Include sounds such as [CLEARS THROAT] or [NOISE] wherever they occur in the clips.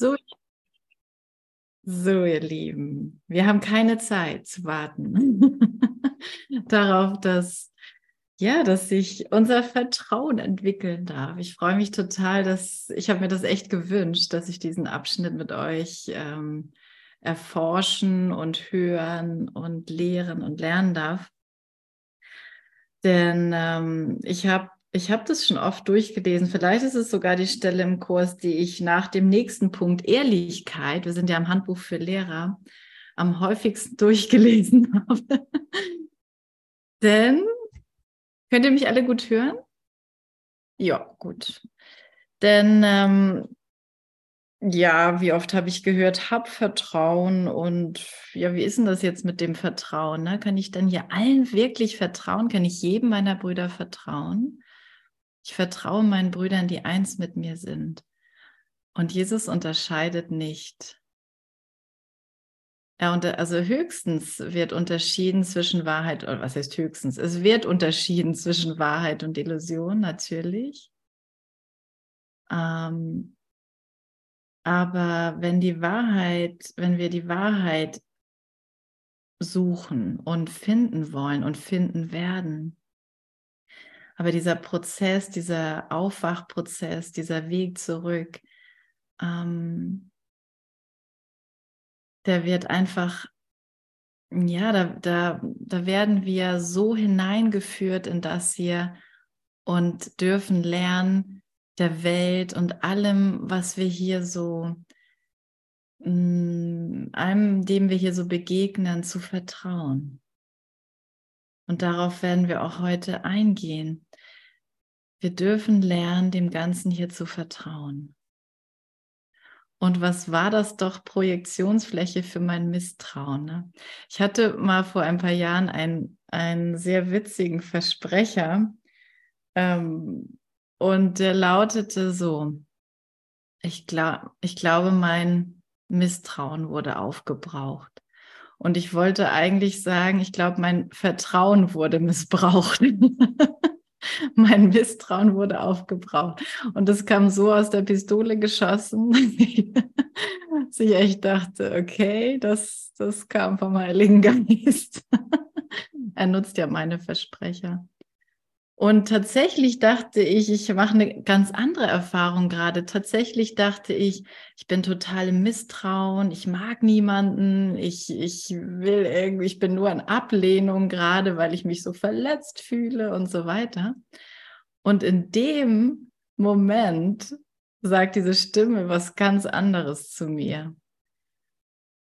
So, so, ihr Lieben, wir haben keine Zeit zu warten [LAUGHS] darauf, dass ja, dass sich unser Vertrauen entwickeln darf. Ich freue mich total, dass ich habe mir das echt gewünscht, dass ich diesen Abschnitt mit euch ähm, erforschen und hören und lehren und lernen darf. Denn ähm, ich habe ich habe das schon oft durchgelesen. Vielleicht ist es sogar die Stelle im Kurs, die ich nach dem nächsten Punkt Ehrlichkeit, wir sind ja im Handbuch für Lehrer, am häufigsten [LAUGHS] durchgelesen habe. Denn, könnt ihr mich alle gut hören? Ja, gut. Denn, ähm, ja, wie oft habe ich gehört, hab Vertrauen und ja, wie ist denn das jetzt mit dem Vertrauen? Ne? Kann ich dann hier allen wirklich vertrauen? Kann ich jedem meiner Brüder vertrauen? Ich vertraue meinen Brüdern, die eins mit mir sind. Und Jesus unterscheidet nicht. Er unter, also höchstens wird unterschieden zwischen Wahrheit, oder was heißt höchstens? Es wird unterschieden zwischen Wahrheit und Illusion, natürlich. Ähm, aber wenn die Wahrheit, wenn wir die Wahrheit suchen und finden wollen und finden werden, aber dieser Prozess, dieser Aufwachprozess, dieser Weg zurück, ähm, der wird einfach, ja, da, da, da werden wir so hineingeführt in das hier und dürfen lernen, der Welt und allem, was wir hier so, mm, allem, dem wir hier so begegnen, zu vertrauen. Und darauf werden wir auch heute eingehen. Wir dürfen lernen, dem Ganzen hier zu vertrauen. Und was war das doch Projektionsfläche für mein Misstrauen? Ne? Ich hatte mal vor ein paar Jahren einen, einen sehr witzigen Versprecher ähm, und der lautete so, ich, glaub, ich glaube, mein Misstrauen wurde aufgebraucht. Und ich wollte eigentlich sagen, ich glaube, mein Vertrauen wurde missbraucht. [LAUGHS] [LAUGHS] mein Misstrauen wurde aufgebraucht. Und das kam so aus der Pistole geschossen, [LAUGHS] dass ich echt dachte, okay, das, das kam vom Heiligen Geist. [LAUGHS] er nutzt ja meine Versprecher. Und tatsächlich dachte ich, ich mache eine ganz andere Erfahrung gerade. Tatsächlich dachte ich, ich bin total im Misstrauen, ich mag niemanden, ich, ich will irgendwie, ich bin nur in Ablehnung gerade, weil ich mich so verletzt fühle und so weiter. Und in dem Moment sagt diese Stimme was ganz anderes zu mir.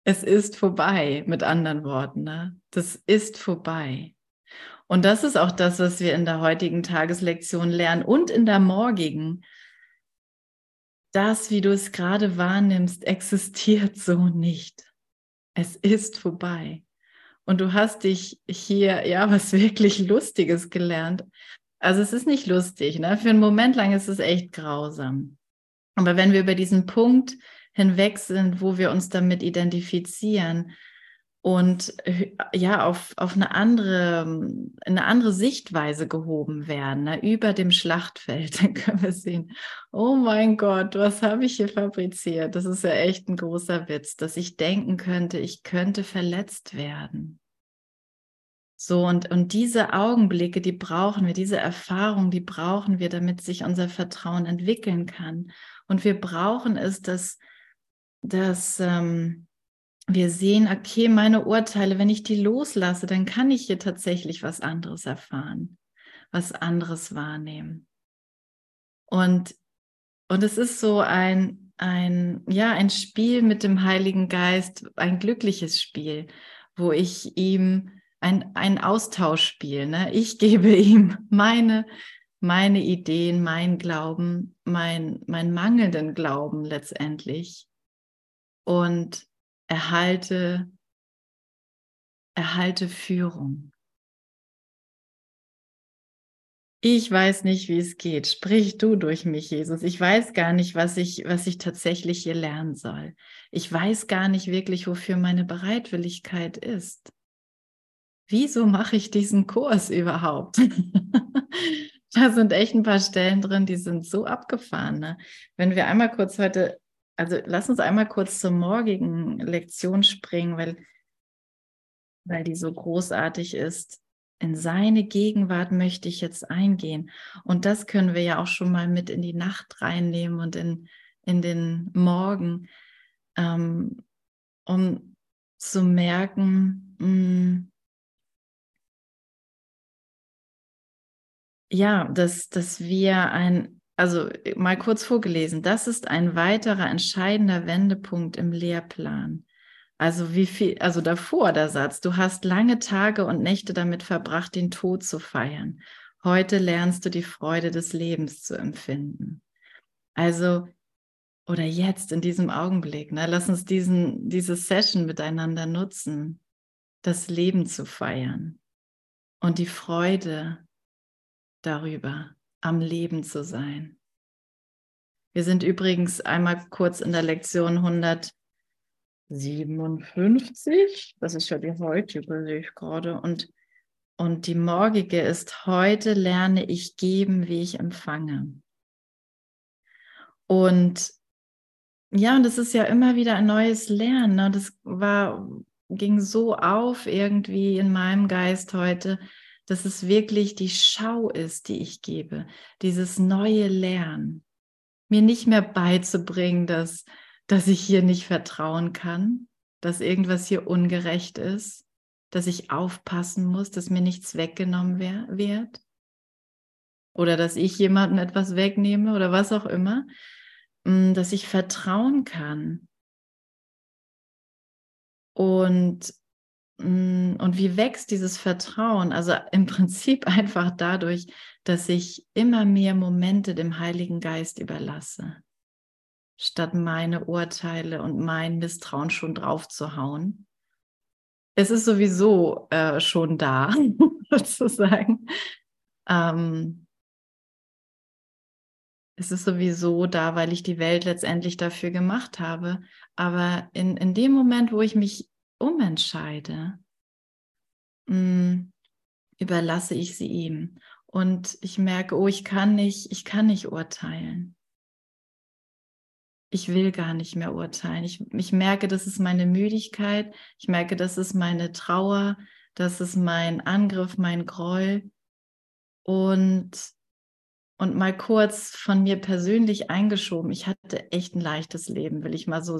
Es ist vorbei, mit anderen Worten. Ne? Das ist vorbei. Und das ist auch das, was wir in der heutigen Tageslektion lernen und in der morgigen. Das, wie du es gerade wahrnimmst, existiert so nicht. Es ist vorbei. Und du hast dich hier, ja, was wirklich Lustiges gelernt. Also es ist nicht lustig, ne? Für einen Moment lang ist es echt grausam. Aber wenn wir über diesen Punkt hinweg sind, wo wir uns damit identifizieren, und äh, ja auf, auf eine andere eine andere Sichtweise gehoben werden ne? über dem Schlachtfeld. [LAUGHS] Dann können wir sehen oh mein Gott was habe ich hier fabriziert? Das ist ja echt ein großer Witz dass ich denken könnte ich könnte verletzt werden. So und und diese Augenblicke die brauchen wir diese Erfahrung die brauchen wir damit sich unser Vertrauen entwickeln kann. Und wir brauchen es dass dass ähm, wir sehen, okay, meine Urteile, wenn ich die loslasse, dann kann ich hier tatsächlich was anderes erfahren, was anderes wahrnehmen. Und, und es ist so ein, ein, ja, ein Spiel mit dem Heiligen Geist, ein glückliches Spiel, wo ich ihm ein, ein Austauschspiel, ne? ich [LAUGHS] gebe ihm meine, meine Ideen, mein Glauben, mein, mein mangelnden Glauben letztendlich. Und erhalte, erhalte Führung. Ich weiß nicht, wie es geht. Sprich du durch mich, Jesus. Ich weiß gar nicht, was ich, was ich tatsächlich hier lernen soll. Ich weiß gar nicht wirklich, wofür meine Bereitwilligkeit ist. Wieso mache ich diesen Kurs überhaupt? [LAUGHS] da sind echt ein paar Stellen drin, die sind so abgefahren. Ne? Wenn wir einmal kurz heute also lass uns einmal kurz zur morgigen Lektion springen, weil, weil die so großartig ist. In seine Gegenwart möchte ich jetzt eingehen. Und das können wir ja auch schon mal mit in die Nacht reinnehmen und in, in den Morgen, ähm, um zu merken, mh, hm, ja, dass, dass wir ein, also mal kurz vorgelesen, das ist ein weiterer entscheidender Wendepunkt im Lehrplan. Also wie viel, also davor der Satz, du hast lange Tage und Nächte damit verbracht, den Tod zu feiern. Heute lernst du die Freude des Lebens zu empfinden. Also, oder jetzt in diesem Augenblick, ne, lass uns diesen, diese Session miteinander nutzen, das Leben zu feiern und die Freude darüber, am Leben zu sein. Wir sind übrigens einmal kurz in der Lektion 157, das ist ja die heutige, sehe ich gerade, und, und die morgige ist, heute lerne ich geben, wie ich empfange. Und ja, und das ist ja immer wieder ein neues Lernen. Ne? Das war, ging so auf irgendwie in meinem Geist heute, dass es wirklich die Schau ist, die ich gebe, dieses neue Lernen. Mir nicht mehr beizubringen, dass, dass ich hier nicht vertrauen kann, dass irgendwas hier ungerecht ist, dass ich aufpassen muss, dass mir nichts weggenommen wird oder dass ich jemandem etwas wegnehme oder was auch immer, mm, dass ich vertrauen kann. Und und wie wächst dieses Vertrauen? Also im Prinzip [LAUGHS] einfach dadurch, dass ich immer mehr Momente dem Heiligen Geist überlasse, statt meine Urteile und mein Misstrauen schon drauf zu hauen. Es ist sowieso äh, schon da, [LAUGHS] sozusagen. Ähm, es ist sowieso da, weil ich die Welt letztendlich dafür gemacht habe. Aber in, in dem Moment, wo ich mich umentscheide, mm, überlasse ich sie ihm. Und ich merke, oh, ich kann nicht, ich kann nicht urteilen. Ich will gar nicht mehr urteilen. Ich, ich merke, das ist meine Müdigkeit. Ich merke, das ist meine Trauer. Das ist mein Angriff, mein Groll. Und, und mal kurz von mir persönlich eingeschoben. Ich hatte echt ein leichtes Leben, will ich mal so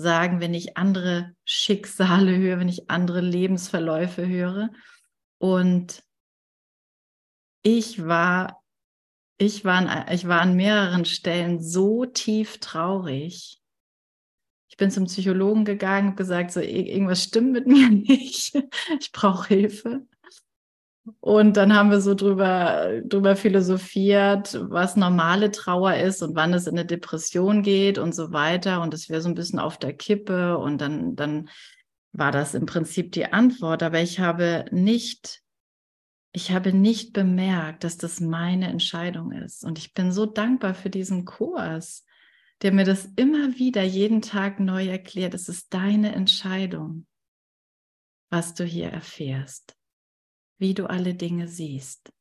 sagen, wenn ich andere Schicksale höre, wenn ich andere Lebensverläufe höre. Und ich war, ich war, an, ich war an mehreren Stellen so tief traurig. Ich bin zum Psychologen gegangen, habe gesagt, so irgendwas stimmt mit [LAUGHS] mir nicht. Ich brauche Hilfe. Und dann haben wir so drüber, drüber philosophiert, was normale Trauer ist und wann es in eine Depression geht und so weiter. Und es wäre so ein bisschen auf der Kippe. Und dann, dann war das im Prinzip die Antwort. Aber ich habe nicht, ich habe nicht bemerkt, dass das meine Entscheidung ist. Und ich bin so dankbar für diesen Kurs, der mir das immer wieder jeden Tag neu erklärt. Es ist deine Entscheidung, was du hier erfährst wie du alle Dinge siehst.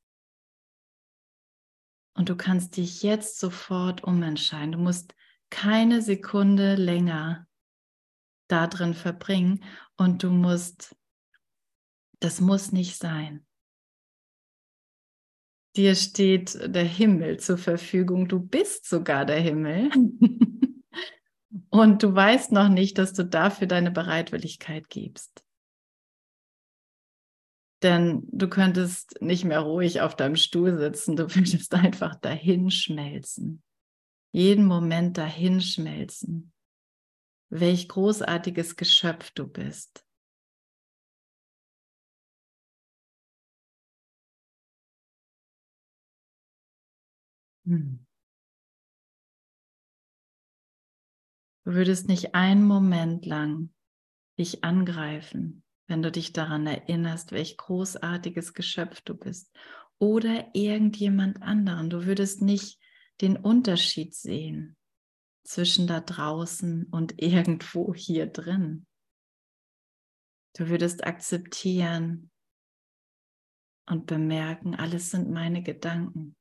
Und du kannst dich jetzt sofort umentscheiden. Du musst keine Sekunde länger da drin verbringen und du musst, das muss nicht sein. Dir steht der Himmel zur Verfügung. Du bist sogar der Himmel. [LAUGHS] und du weißt noch nicht, dass du dafür deine Bereitwilligkeit gibst. Denn du könntest nicht mehr ruhig auf deinem Stuhl sitzen, du würdest einfach dahinschmelzen. Jeden Moment dahinschmelzen. Welch großartiges Geschöpf du bist. Hm. Du würdest nicht einen Moment lang dich angreifen, wenn du dich daran erinnerst, welch großartiges Geschöpf du bist. Oder irgendjemand anderen. Du würdest nicht den Unterschied sehen zwischen da draußen und irgendwo hier drin. Du würdest akzeptieren und bemerken, alles sind meine Gedanken.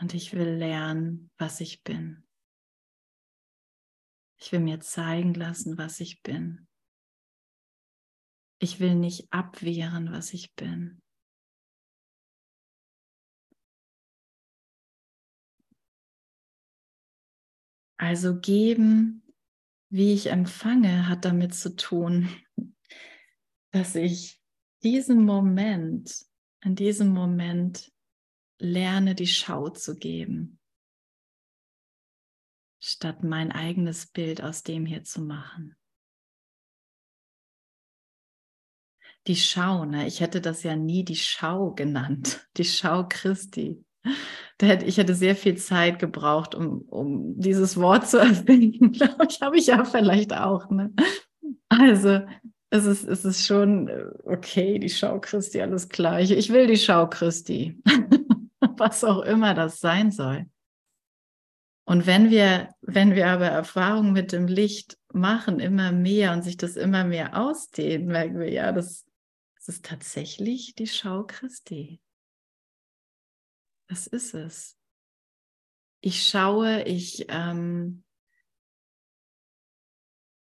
Und ich will lernen, was ich bin. Ich will mir zeigen lassen, was ich bin. Ich will nicht abwehren, was ich bin. Also geben, wie ich empfange, hat damit zu tun, dass ich diesen Moment, in diesem Moment lerne, die Schau zu geben, statt mein eigenes Bild aus dem hier zu machen. Die Schau, ne? ich hätte das ja nie die Schau genannt, [LAUGHS] die Schau Christi. Ich hätte sehr viel Zeit gebraucht, um, um dieses Wort zu [LAUGHS] erfinden, glaube ich, habe ich ja vielleicht auch. Ne? Also es ist, es ist schon äh, okay, die Schau Christi, alles klar. Ich will die Schau Christi, [LAUGHS] was auch immer das sein soll. Und wenn wir, wenn wir aber Erfahrungen mit dem Licht machen, immer mehr und sich das immer mehr ausdehnen, merken wir, ja, das, das ist tatsächlich die Schau Christi. Das ist es. Ich schaue, ich, ähm,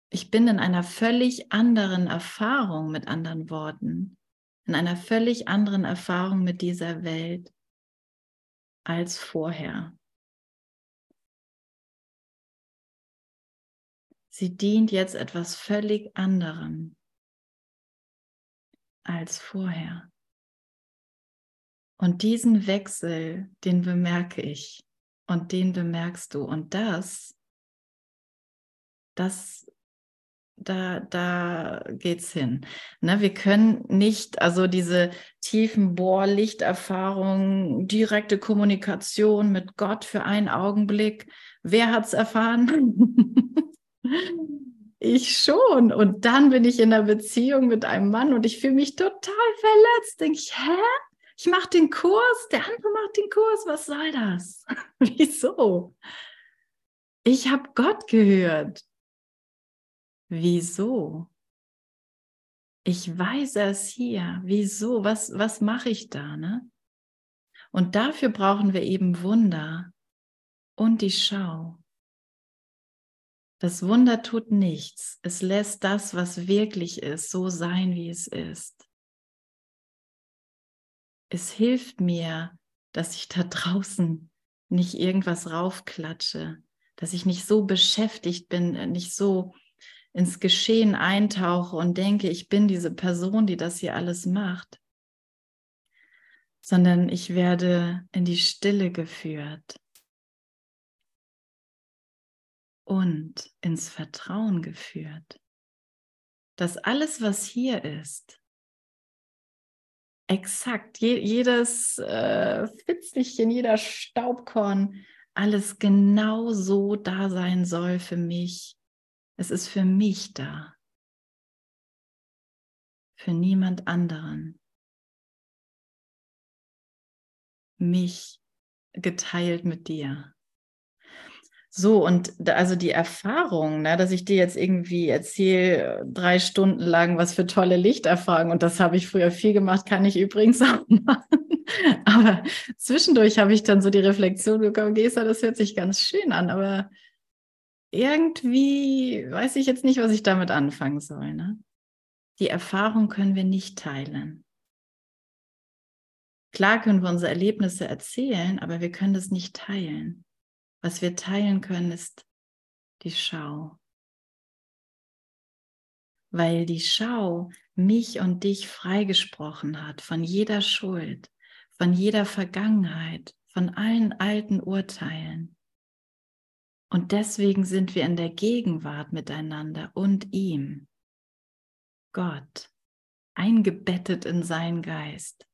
ich bin in einer völlig anderen Erfahrung mit anderen Worten, in einer völlig anderen Erfahrung mit dieser Welt als vorher. Sie dient jetzt etwas völlig anderem als vorher. Und diesen Wechsel, den bemerke ich und den bemerkst du. Und das, das da, da geht's hin. Ne, wir können nicht, also diese tiefen Bohrlichterfahrungen, direkte Kommunikation mit Gott für einen Augenblick. Wer hat's erfahren? [LAUGHS] ich schon. Und dann bin ich in einer Beziehung mit einem Mann und ich fühle mich total verletzt. Denke ich, hä? Ich mache den Kurs, der andere macht den Kurs. Was soll das? [LAUGHS] Wieso? Ich habe Gott gehört. Wieso? Ich weiß es hier. Wieso? Was, was mache ich da? Ne? Und dafür brauchen wir eben Wunder und die Schau. Das Wunder tut nichts. Es lässt das, was wirklich ist, so sein, wie es ist. Es hilft mir, dass ich da [LAUGHS] draußen nicht irgendwas raufklatsche, dass ich nicht so beschäftigt bin, nicht so ins Geschehen eintauche und denke, ich bin diese Person, die das hier alles macht, sondern ich werde in die Stille geführt und ins Vertrauen geführt, dass alles, was hier ist, exakt, je, jedes äh, Fitzelchen, jeder Staubkorn, alles genau so da sein soll für mich, es ist für mich da, für niemand anderen. Mich geteilt mit dir. So, und da, also die Erfahrung, ne, dass ich dir jetzt irgendwie erzähle, drei Stunden lang, was für tolle Lichterfahrungen, und das habe ich früher viel gemacht, kann ich übrigens [LAUGHS] auch machen. Aber zwischendurch habe ich dann so die Reflexion bekommen, Gesa, das hört sich ganz schön an, aber irgendwie weiß ich jetzt nicht, was ich damit anfangen soll. Ne? Die Erfahrung können wir nicht teilen. Klar können wir unsere Erlebnisse erzählen, aber wir können das nicht teilen. Was wir teilen können, ist die Schau. Weil die Schau mich und dich freigesprochen hat von jeder Schuld, von jeder Vergangenheit, von allen alten Urteilen. Und deswegen sind wir in der Gegenwart miteinander und ihm, Gott, eingebettet in seinen Geist.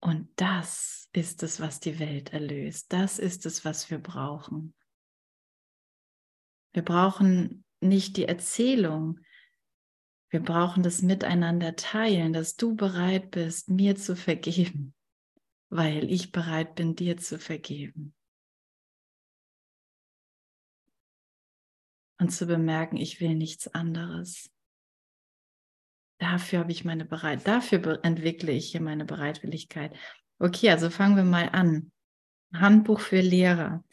Und das ist es, was die Welt erlöst. Das ist es, was wir brauchen. Wir brauchen nicht die Erzählung. Wir brauchen das Miteinander teilen, dass du bereit bist, mir zu vergeben weil ich bereit bin, dir zu vergeben. Und zu bemerken, ich will nichts anderes. Dafür habe ich meine Bereit, dafür entwickle ich hier meine Bereitwilligkeit. Okay, also fangen wir mal an. Handbuch für Lehrer.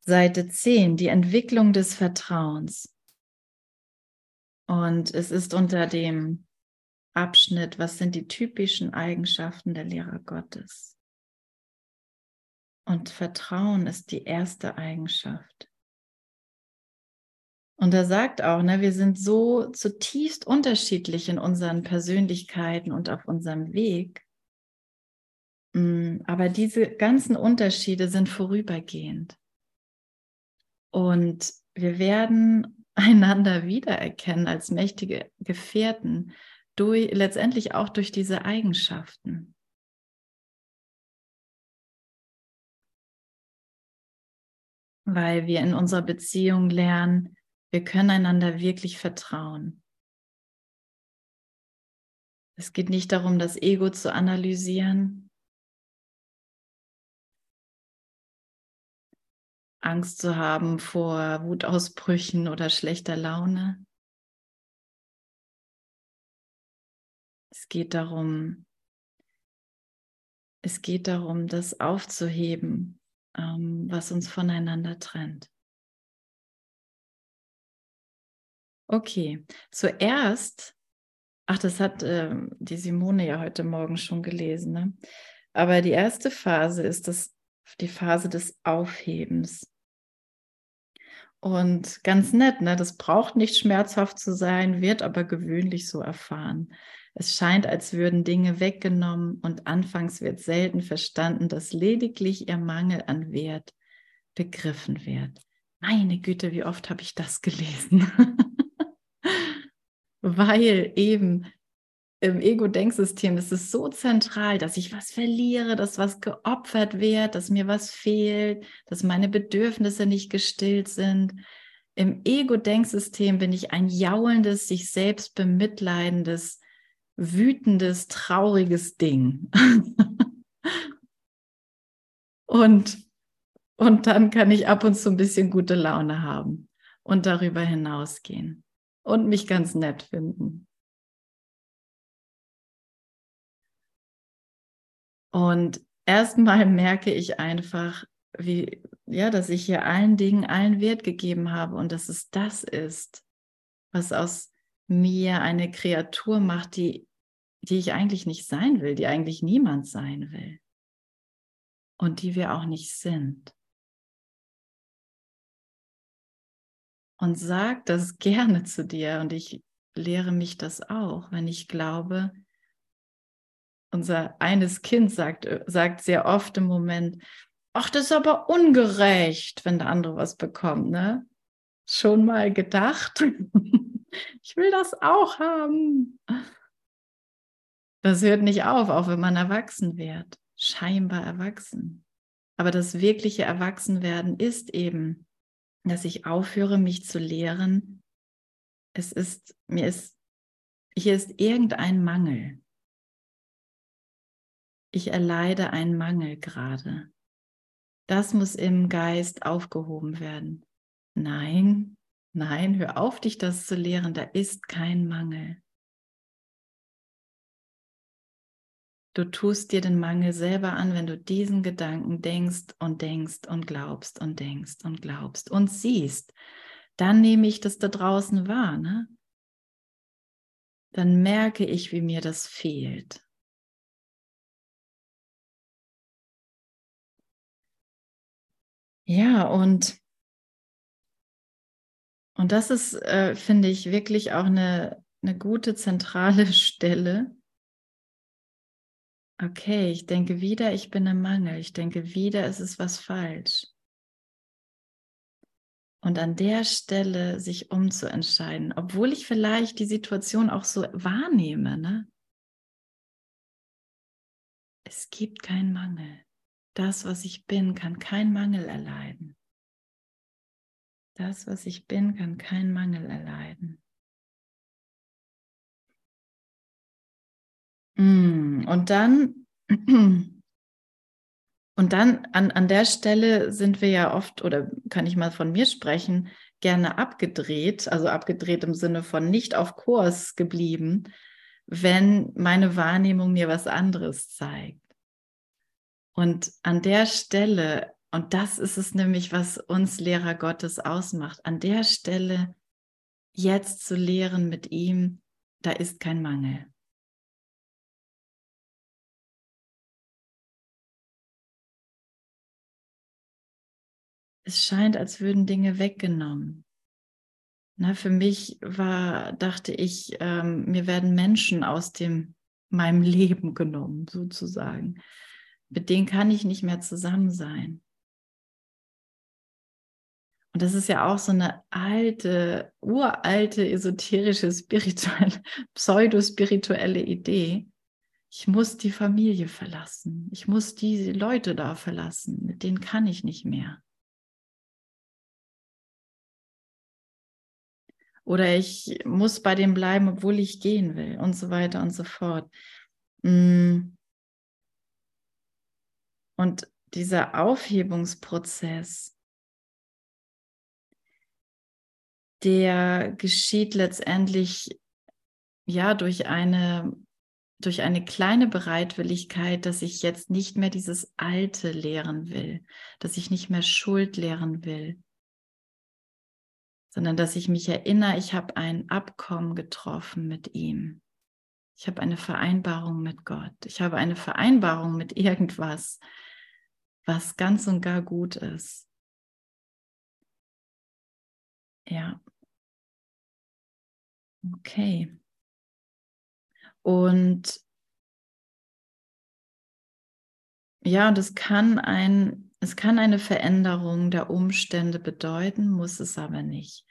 Seite 10, die Entwicklung des Vertrauens. Und es ist unter dem Abschnitt, was sind die typischen Eigenschaften der Lehrer Gottes? Und Vertrauen ist die erste Eigenschaft. Und er sagt auch, ne, wir sind so zutiefst unterschiedlich in unseren Persönlichkeiten und auf unserem Weg. Mm, aber diese ganzen Unterschiede sind vorübergehend. Und wir werden [LAUGHS] einander wiedererkennen als mächtige Gefährten, durch, letztendlich auch durch diese Eigenschaften. Weil wir in unserer Beziehung lernen, wir können einander wirklich vertrauen. Es geht nicht darum, das Ego zu analysieren, Angst zu haben vor Wutausbrüchen oder schlechter Laune. Es geht darum, es geht darum, das aufzuheben, ähm, was uns voneinander trennt. Okay, zuerst, ach, das hat äh, die Simone ja heute Morgen schon gelesen, ne? aber die erste Phase ist das, die Phase des Aufhebens. Und ganz nett, ne? das braucht nicht schmerzhaft zu sein, wird aber gewöhnlich so erfahren. Es scheint, als würden Dinge weggenommen und anfangs wird selten verstanden, dass lediglich ihr Mangel an Wert begriffen wird. Meine Güte, wie oft habe ich das gelesen? [LAUGHS] weil eben im Ego-Denksystem ist es so zentral, dass ich was verliere, dass was geopfert wird, dass mir was fehlt, dass meine Bedürfnisse nicht gestillt sind. Im Ego-Denksystem bin ich ein jaulendes, sich selbst bemitleidendes, wütendes, trauriges Ding. [LAUGHS] und, und dann kann ich ab und zu ein bisschen gute Laune haben und darüber hinausgehen und mich ganz nett finden. Und erstmal [LAUGHS] merke ich einfach, wie, ja, dass ich hier allen Dingen allen Wert gegeben habe und dass es das ist, was aus mir eine Kreatur macht, die, die ich eigentlich nicht sein will, die eigentlich niemand sein will und die wir auch nicht sind. Und sag das gerne zu dir. Und ich lehre mich das auch, wenn ich glaube, unser eines Kind sagt, äh, sagt sehr oft im Moment, ach, das ist aber ungerecht, wenn der andere was bekommt, ne? Schon mal gedacht? [LAUGHS] ich will das auch haben. Das hört nicht auf, auch wenn man erwachsen wird, scheinbar erwachsen. Aber das wirkliche Erwachsenwerden ist eben dass ich aufhöre, mich zu lehren. Es ist, mir ist, hier ist irgendein Mangel. Ich erleide einen Mangel gerade. Das muss im Geist aufgehoben werden. Nein, nein, hör auf, dich das zu lehren. Da ist kein Mangel. Du tust dir den Mangel selber an, wenn du diesen Gedanken denkst und denkst und glaubst und denkst und glaubst und siehst. Dann nehme ich das da draußen wahr. Ne? Dann merke ich, wie mir das fehlt. Ja, und, und das ist, äh, finde ich, wirklich auch eine, eine gute zentrale [LAUGHS] Stelle, Okay, ich denke wieder, ich bin im Mangel. Ich denke wieder, es ist was falsch. Und an der Stelle sich umzuentscheiden, obwohl ich vielleicht die Situation auch so wahrnehme. Ne? Es gibt keinen Mangel. Das, was ich bin, kann keinen Mangel erleiden. Das, was ich bin, kann keinen Mangel erleiden. Und dann, [CLEARS THROAT] und dann an, an der Stelle sind wir ja oft, oder kann ich mal von mir sprechen, gerne abgedreht, also abgedreht im Sinne von nicht auf Kurs geblieben, wenn meine Wahrnehmung mir was anderes zeigt. Und an der Stelle, und das ist es nämlich, was uns Lehrer Gottes ausmacht, an der Stelle jetzt zu lehren mit ihm, da ist kein Mangel. Es scheint, als würden Dinge weggenommen. Na, für mich war, dachte ich, ähm, mir werden Menschen aus dem meinem Leben genommen, sozusagen. Mit denen kann ich nicht mehr zusammen sein. Und das ist ja auch so eine alte, uralte, esoterische, spirituelle, [LAUGHS] pseudospirituelle Idee. Ich muss die Familie verlassen. Ich muss diese Leute da verlassen. Mit denen kann ich nicht mehr. Oder ich muss bei dem bleiben, obwohl ich gehen will und so weiter und so fort. Mm. Und dieser Aufhebungsprozess, der geschieht letztendlich ja durch eine durch eine kleine Bereitwilligkeit, dass ich jetzt nicht mehr dieses Alte lehren will, dass ich nicht mehr Schuld lehren will, sondern dass ich mich erinnere, ich habe ein Abkommen getroffen mit ihm. Ich habe eine Vereinbarung mit Gott. Ich habe eine Vereinbarung mit irgendwas, was ganz und gar gut ist. Ja. Okay. Und ja, und es kann ein es kann eine Veränderung der Umstände bedeuten, muss es aber nicht.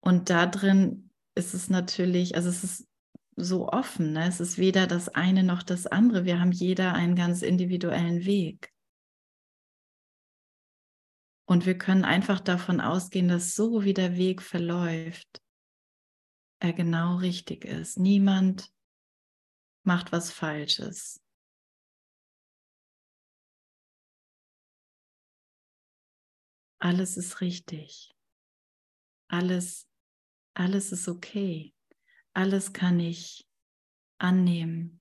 Und da drin ist es natürlich, also es ist so offen, ne? es ist weder das eine noch das andere. Wir haben jeder einen ganz individuellen Weg. Und wir können einfach davon ausgehen, dass so wie der Weg verläuft, er genau richtig ist. Niemand macht was Falsches. Alles ist richtig. Alles, alles ist okay. Alles kann ich annehmen.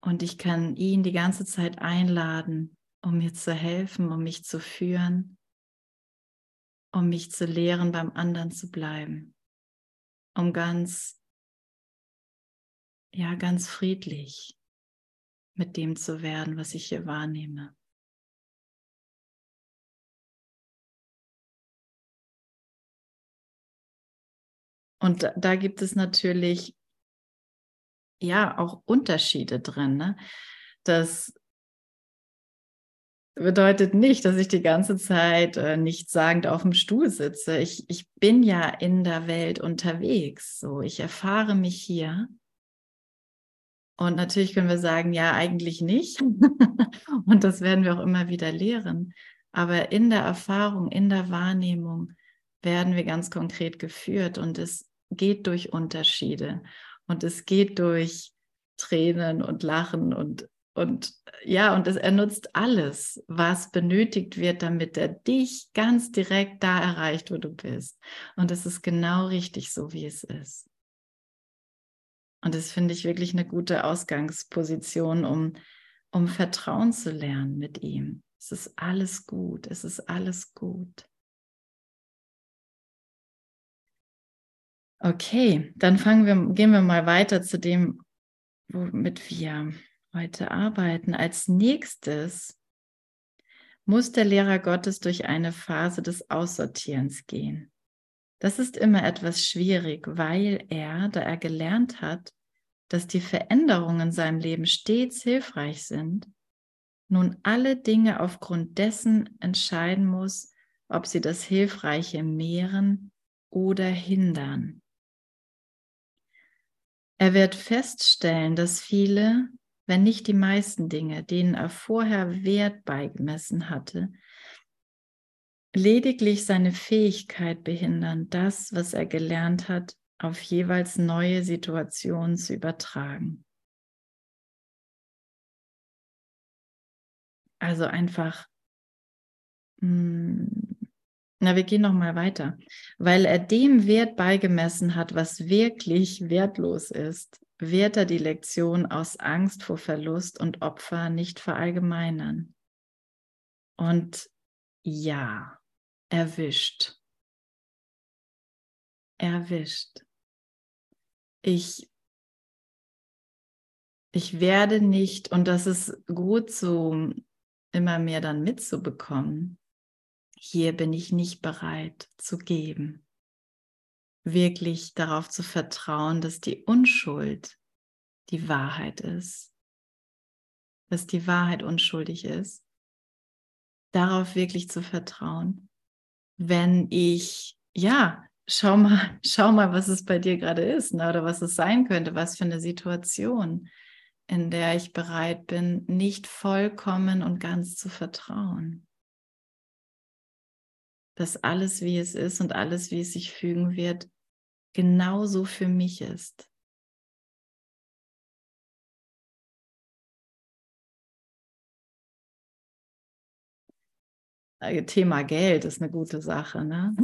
Und ich kann ihn die ganze Zeit einladen, um mir zu helfen, um mich zu führen, um mich zu lehren, beim anderen zu bleiben, um ganz, ja, ganz friedlich mit dem zu werden, was ich hier wahrnehme. Und da gibt es natürlich ja auch Unterschiede drin. Ne? Das bedeutet nicht, dass ich die ganze Zeit äh, nichtssagend auf dem Stuhl sitze. Ich, ich bin ja in der Welt unterwegs. So, ich erfahre mich hier. Und natürlich können wir sagen, ja, eigentlich nicht. [LAUGHS] Und das werden wir auch immer wieder lehren. Aber in der Erfahrung, in der Wahrnehmung werden wir ganz konkret geführt. Und es geht durch Unterschiede und es geht durch Tränen und Lachen und und ja, und es, er nutzt alles, was benötigt wird, damit er dich ganz direkt da erreicht, wo du bist. Und es ist genau richtig so, wie es ist. Und das finde ich wirklich eine gute Ausgangsposition, um, um Vertrauen zu lernen mit ihm. Es ist alles gut, es ist alles gut. Okay, dann fangen wir, gehen wir mal weiter zu dem, womit wir heute arbeiten. Als nächstes muss der Lehrer Gottes durch eine Phase des Aussortierens gehen. Das ist immer etwas schwierig, weil er, da er gelernt hat, dass die Veränderungen in seinem Leben stets hilfreich sind, nun alle Dinge aufgrund dessen entscheiden muss, ob sie das Hilfreiche mehren oder hindern. Er wird feststellen, dass viele, wenn nicht die meisten Dinge, denen er vorher Wert beigemessen hatte, lediglich seine Fähigkeit behindern, das, was er gelernt hat, auf jeweils neue Situationen zu übertragen. Also einfach hm, Na, wir gehen noch mal weiter. Weil er dem Wert beigemessen hat, was wirklich wertlos ist, wird er die Lektion aus Angst vor Verlust und Opfer nicht verallgemeinern. Und ja, erwischt. Erwischt. Ich, ich werde nicht, und das ist gut so immer mehr dann mitzubekommen, hier bin ich nicht bereit zu geben. Wirklich darauf zu vertrauen, dass die Unschuld die Wahrheit ist, dass die Wahrheit unschuldig ist, darauf wirklich zu vertrauen, wenn ich, ja, schau mal, schau mal, was es bei dir gerade ist, ne, oder was es sein könnte, was für eine Situation, in der ich bereit bin, nicht vollkommen und ganz zu vertrauen dass alles, wie es ist und alles, wie es sich fügen wird, genauso für mich ist. Äh, Thema Geld ist eine gute Sache, ne?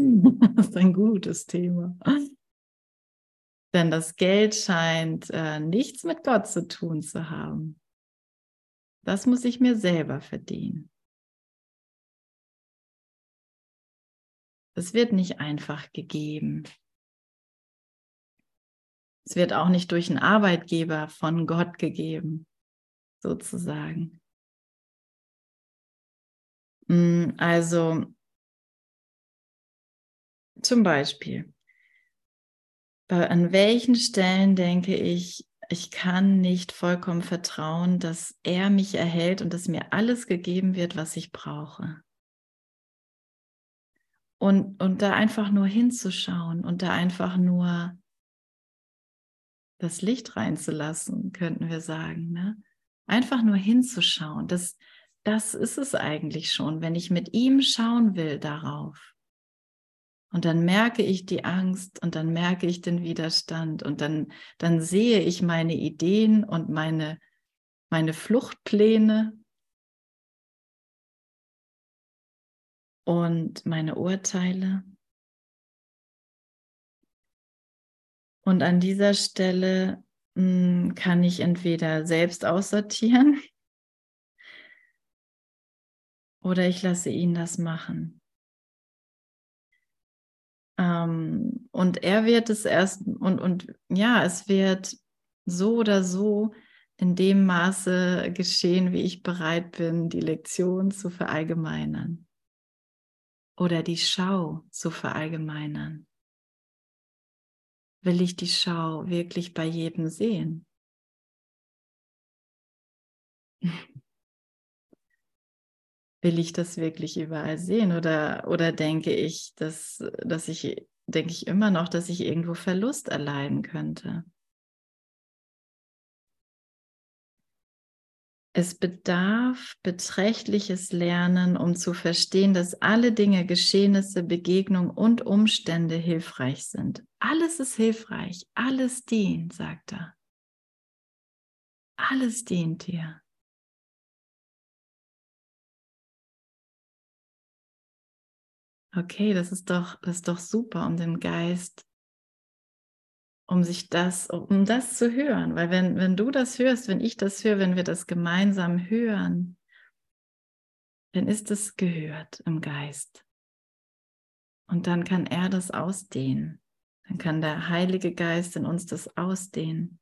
Das [LAUGHS] ist ein gutes Thema. Denn das Geld scheint äh, nichts mit Gott zu tun zu haben. Das muss ich mir selber verdienen. Es wird nicht einfach gegeben. Es wird auch nicht durch einen Arbeitgeber von Gott gegeben, sozusagen. Mm, also zum Beispiel, an welchen Stellen denke ich, ich kann nicht vollkommen vertrauen, dass er mich erhält und dass mir alles gegeben wird, was ich brauche und, und da einfach nur hinzuschauen und da einfach nur das Licht reinzulassen, könnten wir sagen. Ne? Einfach nur hinzuschauen. Das, das ist es eigentlich schon, wenn ich mit ihm schauen will darauf. Und dann merke ich die Angst und dann merke ich den Widerstand und dann, dann sehe ich meine Ideen und meine, meine Fluchtpläne und meine Urteile. Und an dieser Stelle mh, hm, kann ich entweder selbst aussortieren oder ich lasse ihn das machen. Ähm, und er wird es erst, und, und ja, es wird so oder so in dem Maße geschehen, wie ich bereit bin, die Lektion zu verallgemeinern oder die Schau zu verallgemeinern? Will ich die Schau wirklich bei jedem sehen? [LAUGHS] Will ich das wirklich überall sehen oder, oder denke ich, dass, dass ich, denke ich immer noch, dass ich irgendwo Verlust erleiden könnte? Es bedarf beträchtliches Lernen, um zu verstehen, dass alle Dinge, Geschehnisse, Begegnungen und Umstände hilfreich sind. Alles ist hilfreich, alles dient, sagt er. Alles dient dir. Okay, das ist doch, das ist doch super, um den Geist um sich das, um das zu hören. Weil wenn, wenn du das hörst, wenn ich das höre, wenn wir das gemeinsam hören, dann ist es gehört im Geist. Und dann kann er das ausdehnen. Dann kann der Heilige Geist in uns das ausdehnen.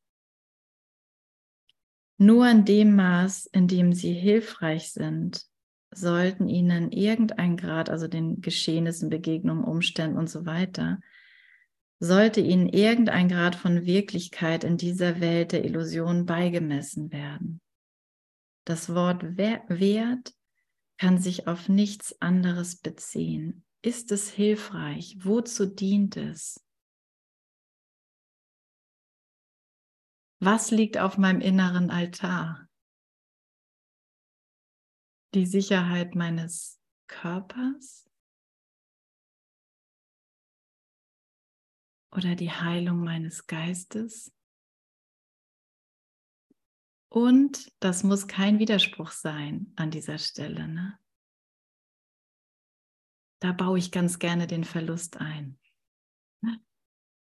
Nur in dem Maß, in dem sie hilfreich sind, sollten ihnen irgendein Grad, also den Geschehnissen, Begegnungen, Umständen und so weiter, sollte ihnen irgendein Grad von Wirklichkeit in dieser Welt der Illusion beigemessen werden. Das Wort Wert kann sich auf nichts anderes beziehen. Ist es hilfreich? Wozu dient es? Was liegt auf meinem inneren Altar? Die Sicherheit meines Körpers? Oder die Heilung meines Geistes. Und das muss kein Widerspruch sein an dieser Stelle. Ne? Da baue ich ganz gerne den Verlust ein.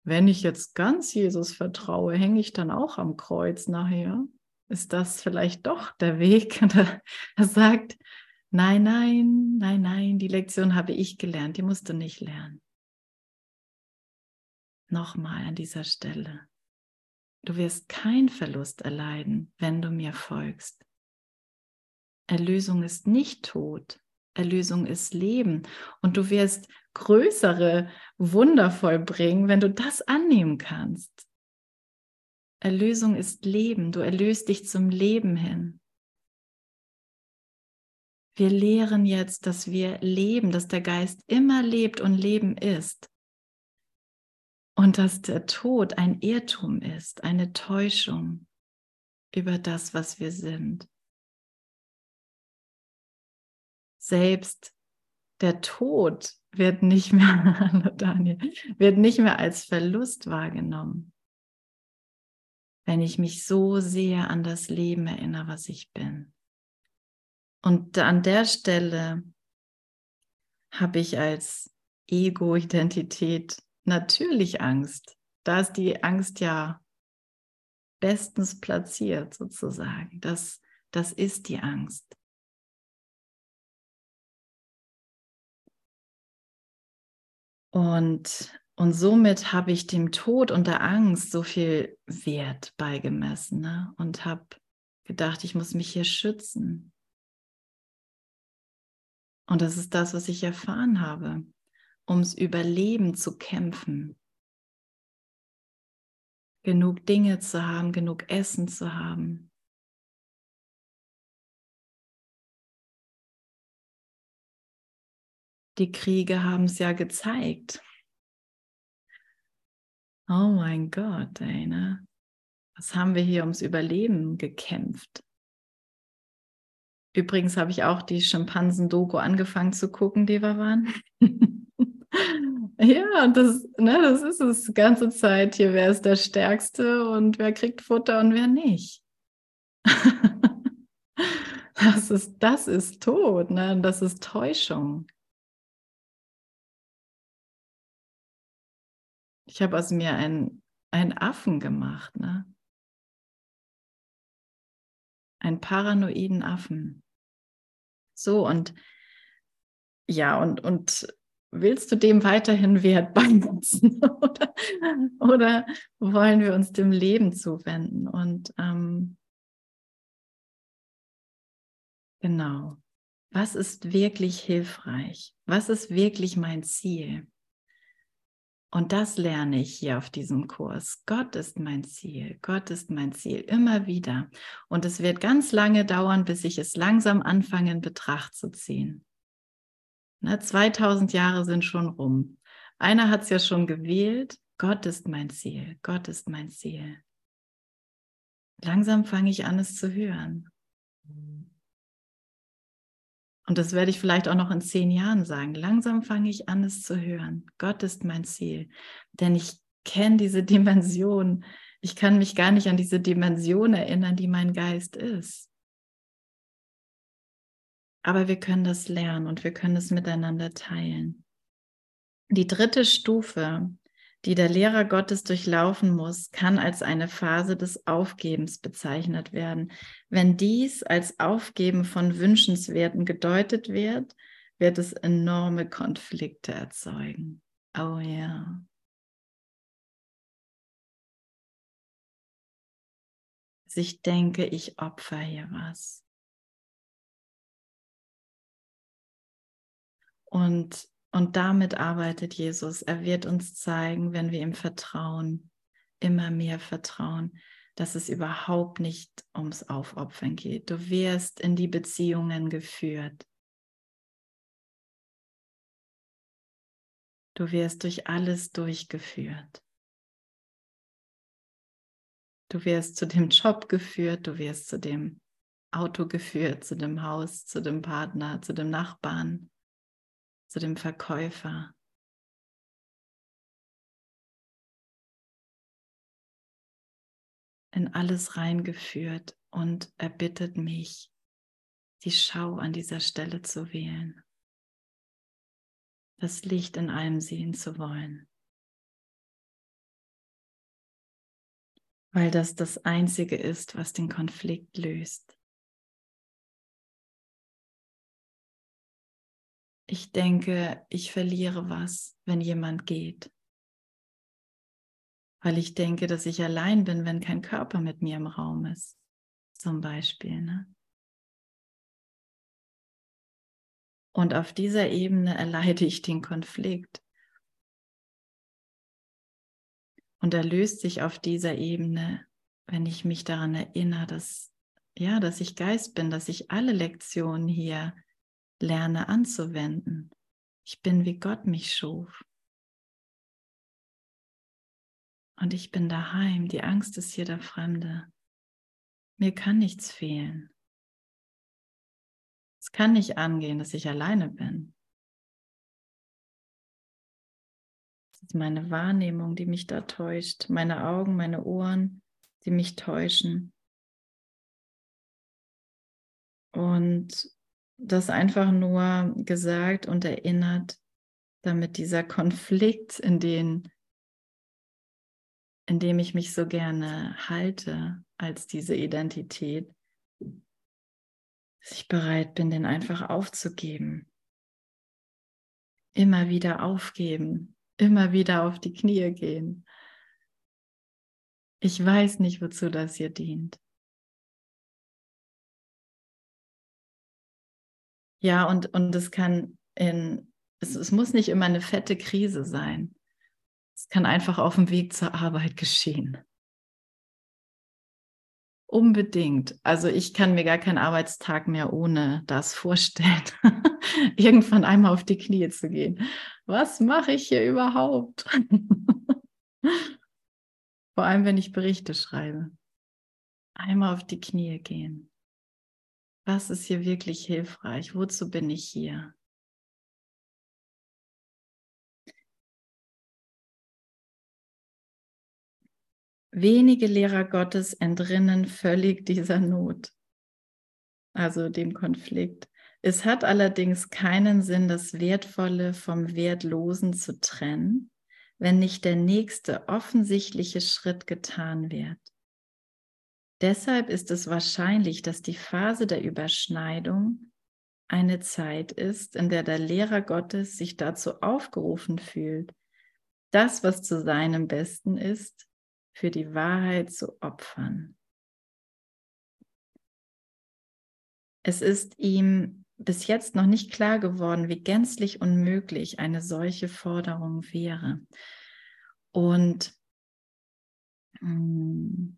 Wenn ich jetzt ganz Jesus vertraue, hänge ich dann auch am Kreuz nachher? Ist das vielleicht doch der Weg? [LAUGHS] Er sagt, nein, nein, nein, nein, die Lektion habe ich gelernt, die musst du nicht lernen. Nochmal an dieser Stelle. Du wirst keinen Verlust erleiden, wenn du mir folgst. Erlösung ist nicht Tod, Erlösung ist Leben. Und du wirst größere Wunder vollbringen, wenn du das annehmen kannst. Erlösung ist Leben. Du erlöst dich zum Leben hin. Wir lehren jetzt, dass wir leben, dass der Geist immer lebt und Leben ist. Und dass der Tod ein Irrtum ist, eine Täuschung über das, was wir sind. Selbst der Tod wird nicht mehr, [LAUGHS] Daniel, wird nicht mehr als Verlust wahrgenommen, wenn ich mich so sehr an das Leben erinnere, was ich bin. Und an der Stelle habe ich als Ego-Identität natürlich Angst. Da ist die Angst ja bestens platziert sozusagen. Das, das ist die Angst. Und, und somit habe ich dem Tod und der Angst so viel Wert beigemessen ne? und habe gedacht, ich muss mich hier schützen. Und das ist das, was ich erfahren habe, ums Überleben zu kämpfen. Genug Dinge zu haben, genug Essen zu haben. Die Kriege haben es ja gezeigt. Oh mein Gott, ey, ne? Was haben wir hier ums Überleben gekämpft? Übrigens habe ich auch die Schimpansen-Doku angefangen zu gucken, die wir waren. [LAUGHS] ja, das, ne, das ist es die ganze Zeit hier. Wer ist der Stärkste und wer kriegt Futter und wer nicht? [LAUGHS] das, ist, das ist Tod, ne? das ist Täuschung. Ich habe aus mir einen, einen Affen gemacht, ne? Einen paranoiden Affen. So, und ja, und, und willst du dem weiterhin Wert [LAUGHS] beimessen oder, oder wollen wir uns dem Leben zuwenden? Und ähm, genau, was ist wirklich hilfreich? Was ist wirklich mein Ziel? Und das lerne ich hier auf diesem Kurs. Gott ist mein Ziel. Gott ist mein Ziel. Immer wieder. Und es wird ganz lange dauern, bis ich es langsam anfange in Betracht zu ziehen. Ne, 2000 Jahre sind schon rum. Einer hat es ja schon gewählt. Gott ist mein Ziel. Gott ist mein Ziel. Langsam fange ich an, es zu hören. Und das werde ich vielleicht auch noch in zehn Jahren sagen. Langsam fange ich an, es zu hören. Gott ist mein Ziel. Denn ich kenne diese [LAUGHS] Dimension. Ich kann mich gar nicht an diese Dimension erinnern, die mein Geist ist. Aber wir können das lernen und wir können es miteinander teilen. Die dritte Stufe die der Lehrer Gottes durchlaufen muss, kann als eine Phase des Aufgebens bezeichnet werden. Wenn dies als Aufgeben von Wünschenswerten gedeutet wird, wird es enorme Konflikte erzeugen. Oh ja. Also ich denke, ich opfer hier was. Und und damit arbeitet Jesus. Er wird uns zeigen, wenn wir ihm vertrauen, immer mehr vertrauen, dass es überhaupt nicht ums Aufopfern geht. Du wirst in die Beziehungen geführt. Du wirst durch alles durchgeführt. Du wirst zu dem Job geführt, du wirst zu dem Auto geführt, zu dem Haus, zu dem Partner, zu dem Nachbarn zu dem Verkäufer. In alles reingeführt und er bittet mich, die Schau an dieser Stelle zu wählen. das Licht in allem sehen zu wollen. Weil das das Einzige ist, was den Konflikt löst. Ich denke, ich verliere was, wenn jemand geht. Weil ich denke, dass ich allein bin, wenn kein Körper mit mir im Raum ist. Zum Beispiel. Ne? Und auf dieser Ebene erleide ich den Konflikt. Und er löst sich auf dieser Ebene, wenn ich mich daran erinnere, dass, ja, dass ich Geist bin, dass ich alle Lektionen hier lerne anzuwenden. Ich bin, wie Gott mich schuf. Und ich bin daheim. Die Angst ist hier der Fremde. Mir kann nichts fehlen. Es kann nicht angehen, dass ich alleine bin. Das ist meine Wahrnehmung, die mich da täuscht. Meine Augen, meine Ohren, die mich täuschen. Und das einfach nur gesagt und erinnert, damit dieser Konflikt, in, den, in dem ich mich so gerne halte als diese Identität, dass ich bereit bin, den einfach aufzugeben. Immer wieder aufgeben, immer wieder auf die Knie gehen. Ich weiß nicht, wozu das hier dient. Ja, und, und es kann in, es, es muss nicht immer eine fette Krise sein. Es kann einfach auf dem Weg zur Arbeit geschehen. Unbedingt. Also ich kann mir gar keinen Arbeitstag mehr ohne das vorstellen, [LAUGHS] irgendwann einmal auf die Knie zu gehen. Was mache ich hier überhaupt? [LAUGHS] Vor allem, wenn ich Berichte schreibe. Einmal auf die Knie gehen. Was ist hier wirklich hilfreich? Wozu bin ich hier? Wenige Lehrer Gottes entrinnen völlig dieser Not, also dem Konflikt. Es hat allerdings keinen Sinn, das Wertvolle vom Wertlosen zu trennen, wenn nicht der nächste offensichtliche Schritt getan wird. Deshalb ist es wahrscheinlich, dass die Phase der Überschneidung eine Zeit ist, in der der Lehrer Gottes sich dazu aufgerufen fühlt, das, was zu seinem Besten ist, für die Wahrheit zu opfern. Es ist ihm bis jetzt noch nicht klar geworden, wie gänzlich unmöglich eine solche Forderung wäre. Und hm,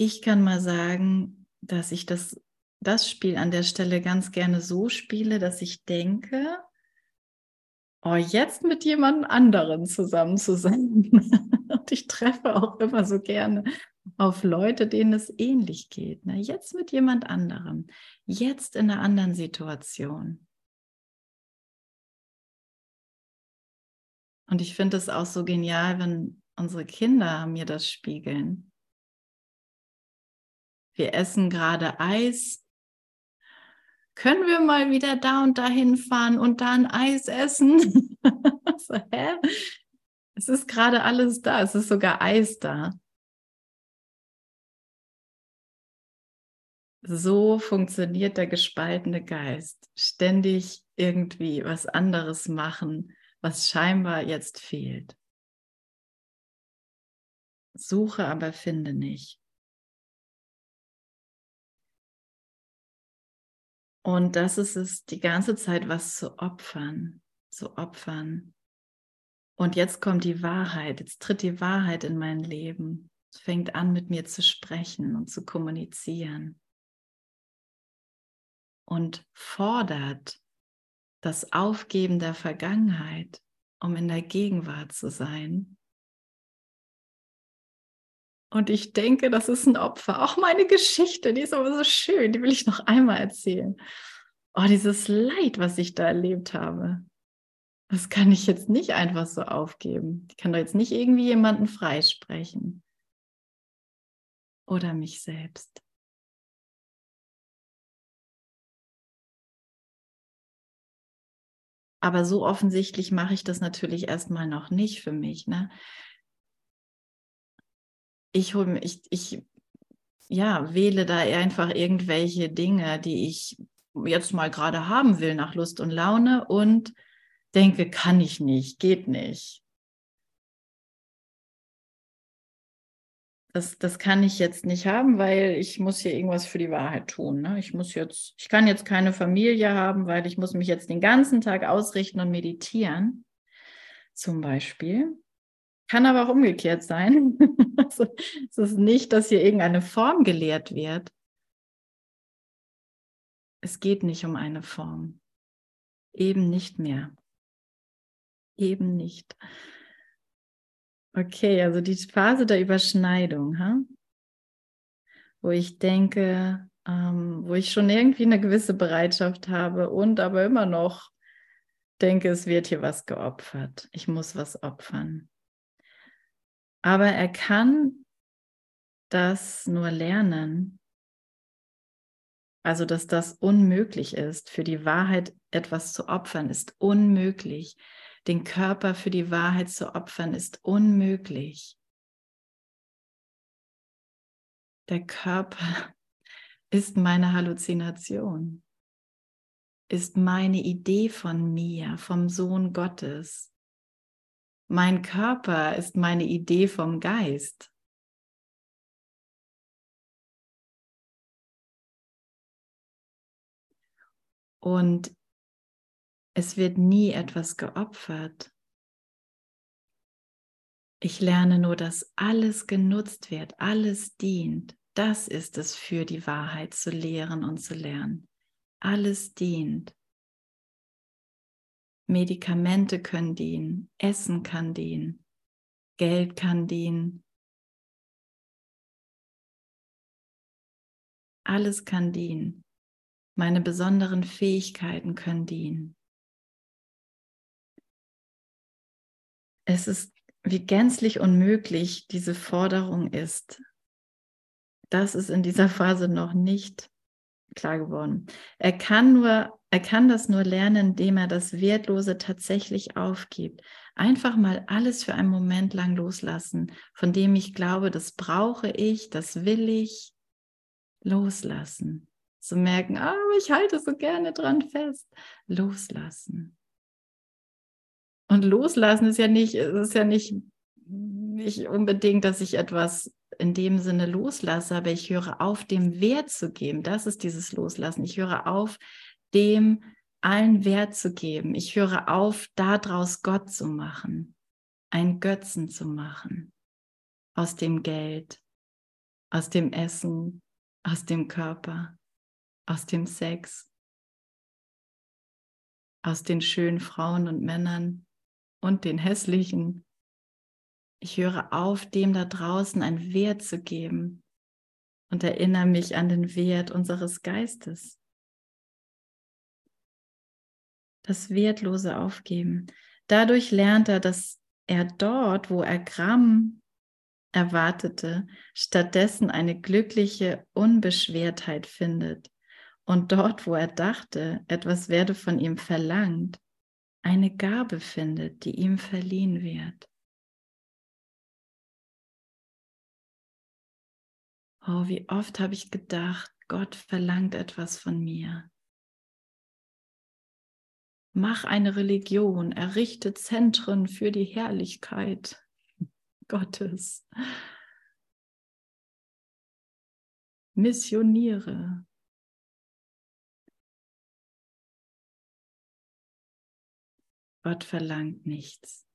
ich kann mal sagen, dass ich das, das Spiel an der Stelle ganz gerne so spiele, dass ich denke, oh, jetzt mit jemand anderen zusammen zu sein. [LAUGHS] Und ich treffe auch immer so gerne auf Leute, denen es ähnlich geht. Ne? Jetzt mit jemand anderem, jetzt in einer anderen Situation. Und ich finde es auch so genial, wenn unsere Kinder mir das spiegeln. Wir essen gerade Eis können wir mal wieder da und dahin fahren und da ein Eis essen? [LAUGHS] so, hä? Es ist gerade alles da, es ist sogar Eis da. So funktioniert der gespaltene Geist. Ständig irgendwie was anderes machen, was scheinbar jetzt fehlt. Suche, aber finde nicht. Und das ist es, die ganze Zeit was zu opfern, zu opfern. Und jetzt kommt die Wahrheit, jetzt tritt die Wahrheit in mein Leben. Es fängt an, mit mir zu sprechen und zu kommunizieren. Und fordert das Aufgeben der Vergangenheit, um in der Gegenwart zu sein und ich denke, das ist ein Opfer. Auch meine Geschichte, die ist aber so schön, die will ich noch einmal erzählen. Oh, dieses Leid, was ich da erlebt habe, das kann ich jetzt nicht einfach so aufgeben. Ich kann doch jetzt nicht irgendwie jemanden freisprechen. Oder mich selbst. Aber so offensichtlich mache ich das natürlich erstmal noch nicht für mich. Ne? Ich ich, ich ja, wähle da einfach irgendwelche Dinge, die ich jetzt mal gerade haben will nach Lust und Laune und denke, kann ich nicht, geht nicht. Das, das kann ich jetzt nicht haben, weil ich muss hier irgendwas für die Wahrheit tun. Ne? Ich muss jetzt, ich kann jetzt keine Familie haben, weil ich muss mich jetzt den ganzen Tag ausrichten und meditieren, zum Beispiel. Kann aber auch umgekehrt sein. [LAUGHS] also, es ist nicht, dass hier irgendeine Form gelehrt wird. Es geht nicht um eine Form. Eben nicht mehr. Eben nicht. Okay, also die Phase der Überschneidung, ha? wo ich denke, ähm, wo ich schon irgendwie eine gewisse Bereitschaft habe und aber immer noch denke, es wird hier was geopfert. Ich muss was opfern. Aber er kann das nur lernen, also dass das unmöglich ist, für die Wahrheit etwas zu opfern, ist unmöglich. Den Körper für die Wahrheit zu opfern, ist unmöglich. Der Körper [LAUGHS] ist meine Halluzination, ist meine Idee von mir, vom Sohn Gottes. Mein Körper ist meine Idee vom Geist. Und es wird nie etwas geopfert. Ich lerne nur, dass alles genutzt wird, alles dient. Das ist es für die Wahrheit zu lehren und zu lernen. Alles dient. Medikamente können dienen, Essen kann dienen, Geld kann dienen. Alles kann dienen. Meine besonderen Fähigkeiten können dienen. Es ist wie gänzlich unmöglich diese Forderung ist. Das ist in dieser Phase noch nicht klar geworden. Er kann nur er kann das nur lernen, indem er das Wertlose tatsächlich aufgibt. Einfach mal alles für einen Moment lang loslassen, von dem ich glaube, das brauche ich, das will ich loslassen. Zu merken, ah, aber ich halte so gerne dran fest. Loslassen. Und loslassen ist ja nicht, ist ja nicht, nicht unbedingt, dass ich etwas in dem Sinne loslasse, aber ich höre auf, dem Wert zu geben. Das ist dieses Loslassen. Ich höre auf, dem allen Wert zu geben. Ich höre auf, daraus Gott zu machen, einen Götzen zu machen, aus dem Geld, aus dem Essen, aus dem Körper, aus dem Sex, aus den schönen Frauen und Männern und den hässlichen. Ich höre auf, dem da draußen einen Wert zu geben und erinnere mich an den Wert unseres Geistes das Wertlose aufgeben. Dadurch lernt er, dass er dort, wo er Gramm erwartete, stattdessen eine glückliche Unbeschwertheit findet. Und dort, wo er dachte, etwas werde von ihm verlangt, eine Gabe findet, die ihm verliehen wird. Oh, wie oft habe ich gedacht, Gott verlangt etwas von mir. Mach eine Religion, errichte Zentren für die Herrlichkeit [LAUGHS] Gottes. Missioniere. Gott verlangt nichts.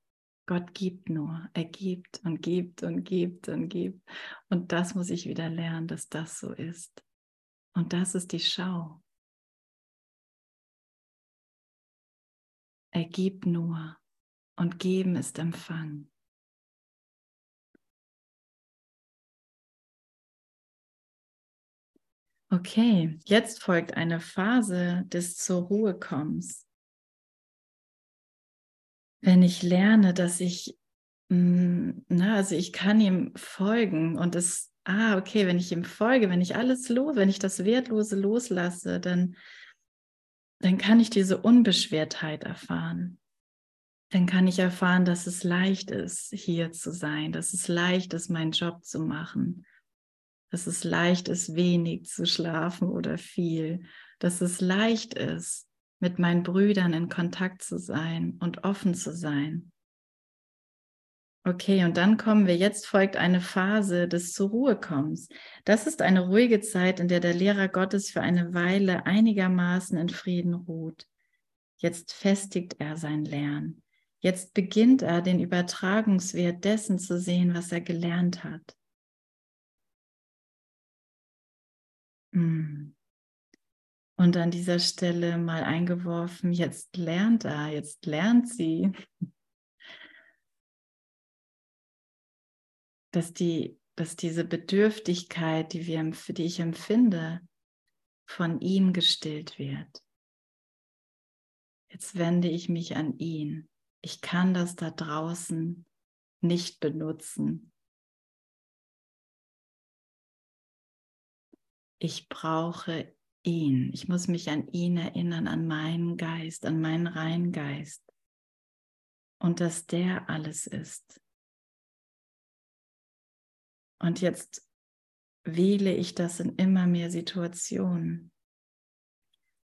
Gott gibt nur. Er gibt und gibt und gibt und gibt. Und das muss ich wieder lernen, dass das so ist. Und das ist die Schau. Er gibt nur und geben ist Empfang. Okay, jetzt folgt eine Phase des zur Ruhe kommens. Wenn ich lerne, dass ich, mm, na, also ich kann ihm folgen und es, ah, okay, wenn ich ihm folge, wenn ich alles los, wenn ich das Wertlose loslasse, dann dann kann ich diese Unbeschwertheit erfahren. Dann kann ich erfahren, dass es leicht ist, hier zu sein, dass es leicht ist, meinen Job zu machen, dass es leicht ist, wenig zu schlafen oder viel, dass es leicht ist, mit meinen Brüdern in Kontakt zu sein und offen zu sein. Okay, und dann kommen wir, jetzt folgt eine Phase des zur Ruhe kommens. Das ist eine ruhige Zeit, in der der Lehrer Gottes für eine Weile einigermaßen in Frieden ruht. Jetzt festigt er sein Lernen. Jetzt beginnt er den Übertragungswert dessen zu sehen, was er gelernt hat. Hm. Und an dieser Stelle mal eingeworfen, jetzt lernt er, jetzt lernt sie, dass, die, dass diese Bedürftigkeit, die, wir, die ich empfinde, von ihm gestillt wird. Jetzt wende ich mich an ihn. Ich kann das da draußen nicht benutzen. Ich brauche ihn. Ich muss mich an ihn erinnern, an meinen Geist, an meinen reinen Geist. Und dass der alles ist. Und jetzt wähle ich das in immer mehr Situationen.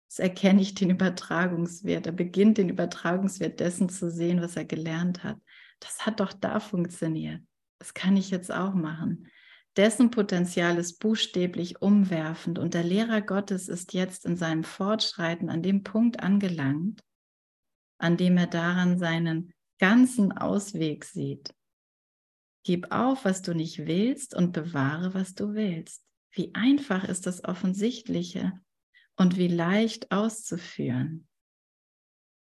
Jetzt erkenne ich den Übertragungswert. Er beginnt den Übertragungswert dessen zu sehen, was er gelernt hat. Das hat doch da funktioniert. Das kann ich jetzt auch machen. Dessen Potenzial ist buchstäblich umwerfend und der Lehrer Gottes ist jetzt in seinem Fortschreiten an dem Punkt angelangt, an dem er daran seinen ganzen Ausweg sieht. Gib auf, was du nicht willst und bewahre, was du willst. Wie einfach ist das Offensichtliche und wie leicht auszuführen.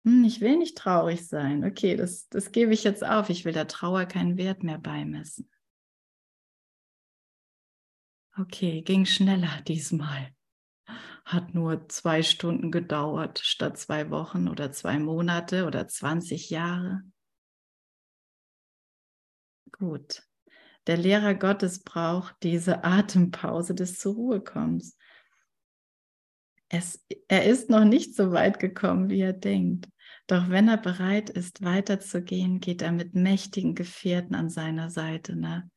Hm, ich will nicht traurig sein. Okay, das, das gebe ich jetzt auf. Ich will der Trauer keinen Wert mehr beimessen. Okay, ging schneller [LAUGHS] diesmal. Hat nur zwei Stunden gedauert statt zwei Wochen oder zwei Monate oder 20 Jahre. Gut. Der Lehrer Gottes braucht diese Atempause des zur Ruhe kommens. Es, er ist noch nicht so weit gekommen, wie er denkt. Doch wenn er bereit ist, weiterzugehen, geht er mit mächtigen Gefährten an seiner Seite. Ne?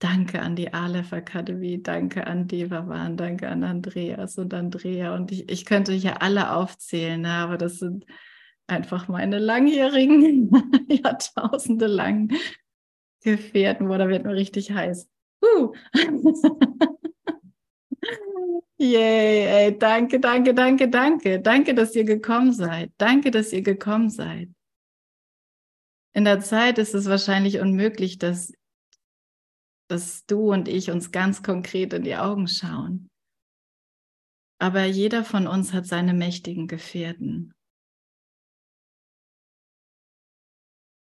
Danke an die Aleph Akademie, danke an Devavan, danke an Andreas und Andrea. Und ich, ich könnte hier alle aufzählen, ne? aber das sind einfach meine langjährigen, [LAUGHS] Jahrtausende lang Gefährten. Boah, da wird mir richtig heiß. Uh. [LAUGHS] Yay, ey, danke, danke, danke, danke. Danke, dass ihr gekommen seid. Danke, dass ihr gekommen seid. In der Zeit ist es wahrscheinlich unmöglich, dass dass du und ich uns ganz konkret in die Augen schauen. Aber jeder von uns hat seine mächtigen Gefährten.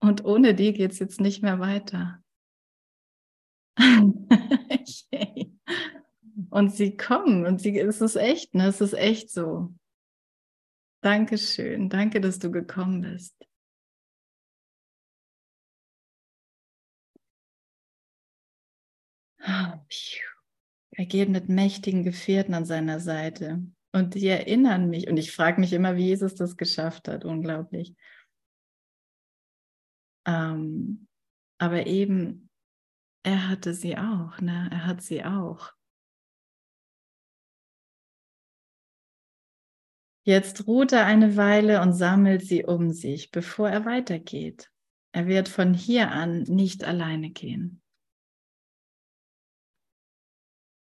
Und ohne die geht es jetzt nicht mehr weiter. [LAUGHS] und sie kommen und sie, es ist echt, ne? Es ist echt so. Dankeschön. Danke, dass du gekommen bist. Er geht mit mächtigen Gefährten an seiner Seite. Und die erinnern mich, und ich frage mich immer, wie Jesus das geschafft hat. Unglaublich. Ähm, aber eben, er hatte sie auch, ne? Er hat sie auch. Jetzt ruht er eine Weile und sammelt sie um sich, bevor er weitergeht. Er wird von hier an nicht alleine gehen.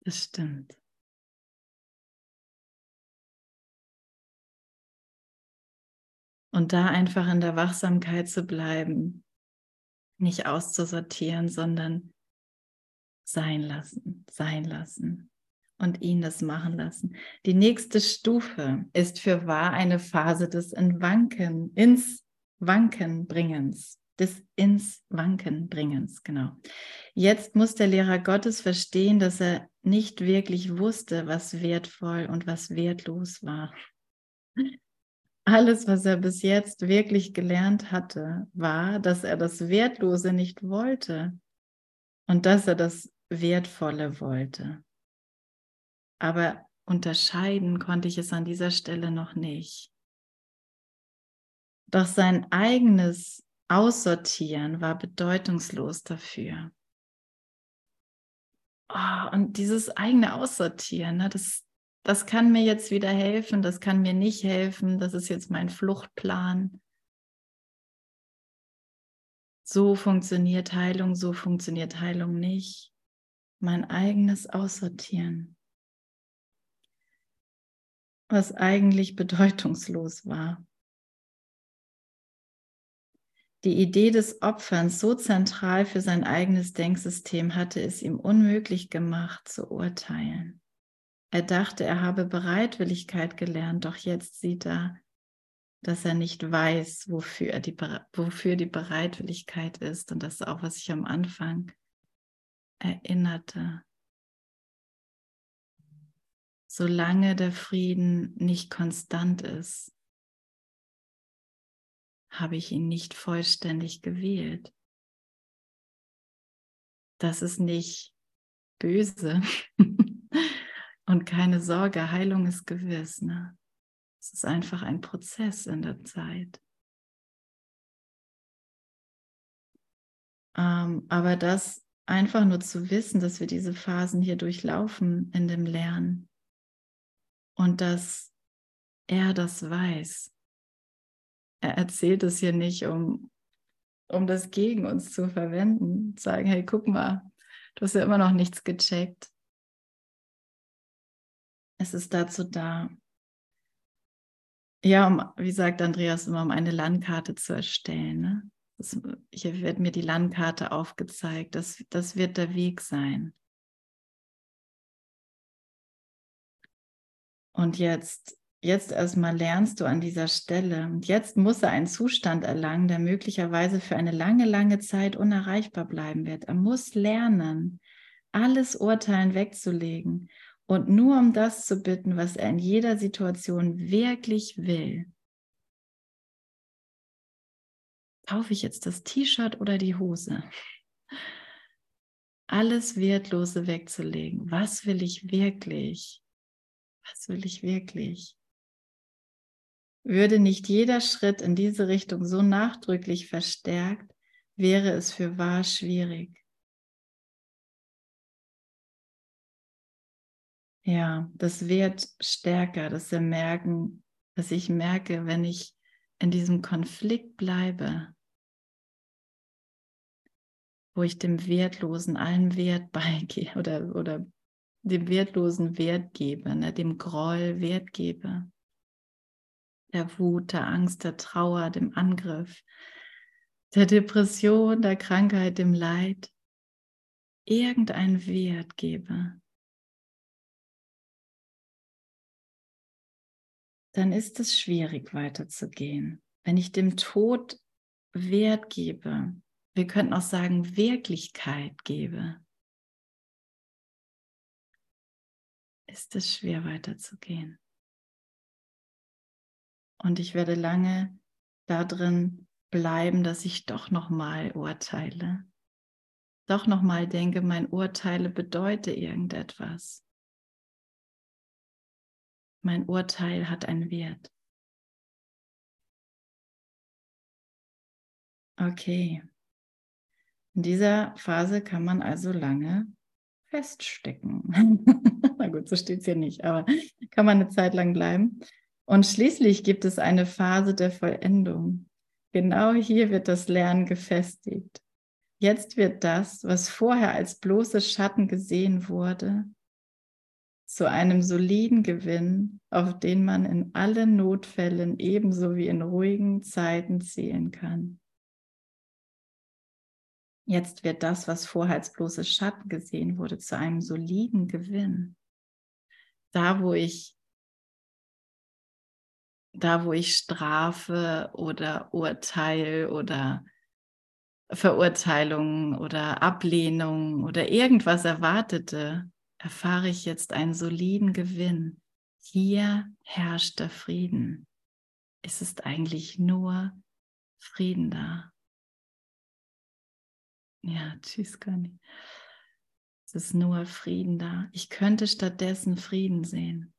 Das stimmt. Und da einfach in der Wachsamkeit zu bleiben, nicht auszusortieren, sondern sein lassen, sein lassen und ihn das machen lassen. Die nächste Stufe ist für wahr eine Phase des in Wanken, ins Wanken bringens des ins Wanken bringens, genau. Jetzt muss der Lehrer Gottes verstehen, dass er nicht wirklich wusste, was wertvoll und was wertlos war. Alles, was er bis jetzt wirklich gelernt hatte, war, dass er das Wertlose nicht wollte und dass er das Wertvolle wollte. Aber unterscheiden konnte ich es an dieser Stelle noch nicht. Doch sein eigenes Aussortieren war bedeutungslos dafür. Oh, und dieses eigene Aussortieren, ne, das, das kann mir jetzt wieder helfen, das kann mir nicht helfen, das ist jetzt mein Fluchtplan. So funktioniert Heilung, so funktioniert Heilung nicht. Mein eigenes Aussortieren, was eigentlich bedeutungslos war die Idee des Opferns so zentral für sein eigenes Denksystem hatte es ihm unmöglich gemacht zu urteilen. Er dachte, er habe Bereitwilligkeit gelernt, doch jetzt sieht er, dass er nicht weiß, wofür die, wofür die Bereitwilligkeit ist. Und das ist auch, was ich am Anfang erinnerte. Solange der Frieden nicht konstant ist, habe ich ihn nicht vollständig gewählt. Das ist nicht böse [LAUGHS] und keine Sorge, Heilung ist gewiss. Ne? Es ist einfach ein Prozess in der Zeit. Ähm, aber das einfach nur zu wissen, dass wir diese Phasen hier durchlaufen in dem Lernen und dass er das weiß er erzählt es hier nicht, um, um das gegen uns zu verwenden. Sagen, hey, guck mal, du hast ja immer noch nichts gecheckt. Es ist dazu da. Ja, um, wie sagt Andreas immer, um eine Landkarte zu erstellen. Ne? Das, hier wird mir die Landkarte aufgezeigt. Das, das wird der Weg sein. Und jetzt Jetzt erstmal lernst du an dieser Stelle. Und jetzt muss er einen Zustand erlangen, der möglicherweise für eine lange, lange Zeit unerreichbar bleiben wird. Er muss lernen, alles Urteilen wegzulegen und nur um das zu bitten, was er in jeder Situation wirklich will. Kaufe ich jetzt das T-Shirt oder die Hose? Alles Wertlose wegzulegen. Was will ich wirklich? Was will ich wirklich? Würde nicht jeder Schritt in diese Richtung so nachdrücklich verstärkt, wäre es für wahr schwierig. Ja, das wird stärker, dass wir merken, dass ich merke, wenn ich in diesem Konflikt bleibe, wo ich dem Wertlosen allen Wert [LAUGHS] beigebe oder, oder dem Wertlosen Wert gebe, ne, dem Groll Wert gebe, der Wut, der Angst, der Trauer, dem Angriff, der Depression, der Krankheit, dem Leid irgendeinen Wert gebe, dann ist es schwierig weiterzugehen. Wenn ich dem Tod Wert gebe, wir könnten auch sagen Wirklichkeit gebe, ist es schwer weiterzugehen. Und ich werde lange darin bleiben, dass ich doch nochmal urteile. Doch nochmal denke, mein Urteile bedeute irgendetwas. Mein Urteil hat einen Wert. Okay. In dieser Phase kann man also lange feststecken. [LAUGHS] Na gut, so steht es hier nicht, aber kann man eine Zeit lang bleiben. Und schließlich gibt es eine Phase der Vollendung. Genau hier wird das Lernen gefestigt. Jetzt wird das, was vorher als bloße Schatten gesehen wurde, zu einem soliden Gewinn, auf den man in allen Notfällen ebenso wie in ruhigen Zeiten zählen kann. Jetzt wird das, was vorher als bloße Schatten gesehen wurde, zu einem soliden Gewinn. Da, wo ich da wo ich Strafe oder Urteil oder Verurteilung oder Ablehnung oder irgendwas erwartete, erfahre ich jetzt einen soliden Gewinn. Hier herrscht der Frieden. Es ist eigentlich nur Frieden da. Ja, tschüss, Conny. Es ist nur Frieden da. Ich könnte stattdessen Frieden sehen.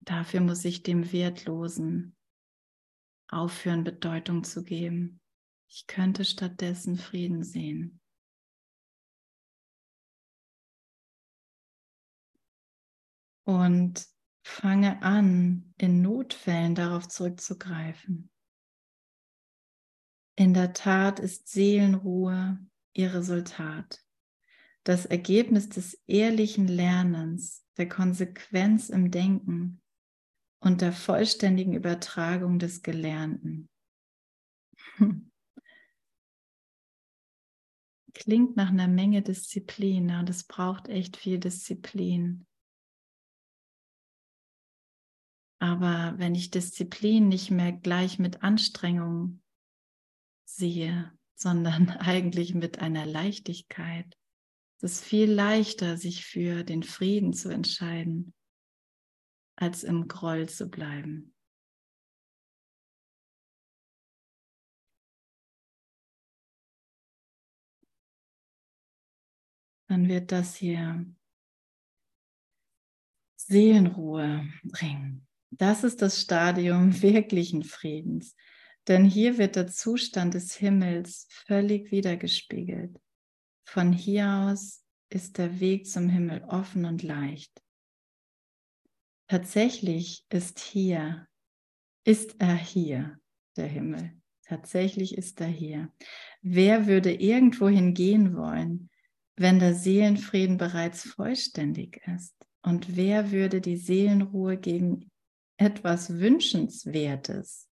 Dafür muss ich dem Wertlosen aufhören, Bedeutung zu geben. Ich könnte stattdessen Frieden sehen. Und fange an, in Notfällen darauf zurückzugreifen. In der Tat ist Seelenruhe ihr Resultat, das Ergebnis des ehrlichen Lernens, der Konsequenz im Denken und der vollständigen Übertragung des Gelernten. [LAUGHS] Klingt nach einer Menge Disziplin und es braucht echt viel Disziplin. Aber wenn ich Disziplin nicht mehr gleich mit Anstrengung sehe, sondern [LAUGHS] eigentlich mit einer Leichtigkeit, es ist viel leichter, sich für den Frieden zu entscheiden, als im Groll zu bleiben. Dann wird das hier Seelenruhe bringen. Das ist das Stadium [LAUGHS] wirklichen Friedens. Denn hier wird der Zustand des Himmels völlig wiedergespiegelt. Von hier aus ist der Weg zum Himmel offen und leicht. Tatsächlich ist hier, ist er hier, der Himmel. Tatsächlich ist er hier. Wer würde irgendwohin gehen wollen, wenn der Seelenfrieden bereits vollständig ist? Und wer würde die Seelenruhe gegen etwas Wünschenswertes,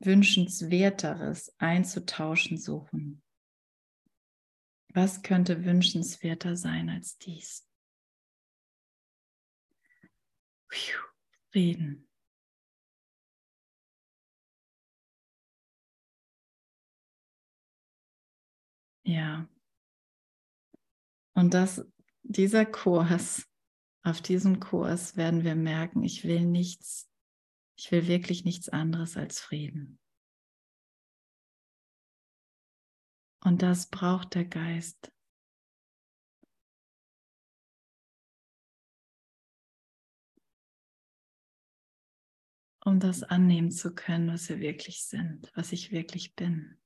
Wünschenswerteres einzutauschen suchen. Was könnte wünschenswerter sein als dies? Frieden. Ja. Und das, dieser Kurs auf diesem Kurs werden wir merken, ich will nichts, ich will wirklich nichts anderes als Frieden. Und das braucht der Geist. um das annehmen zu können, was wir wirklich sind, was ich wirklich bin.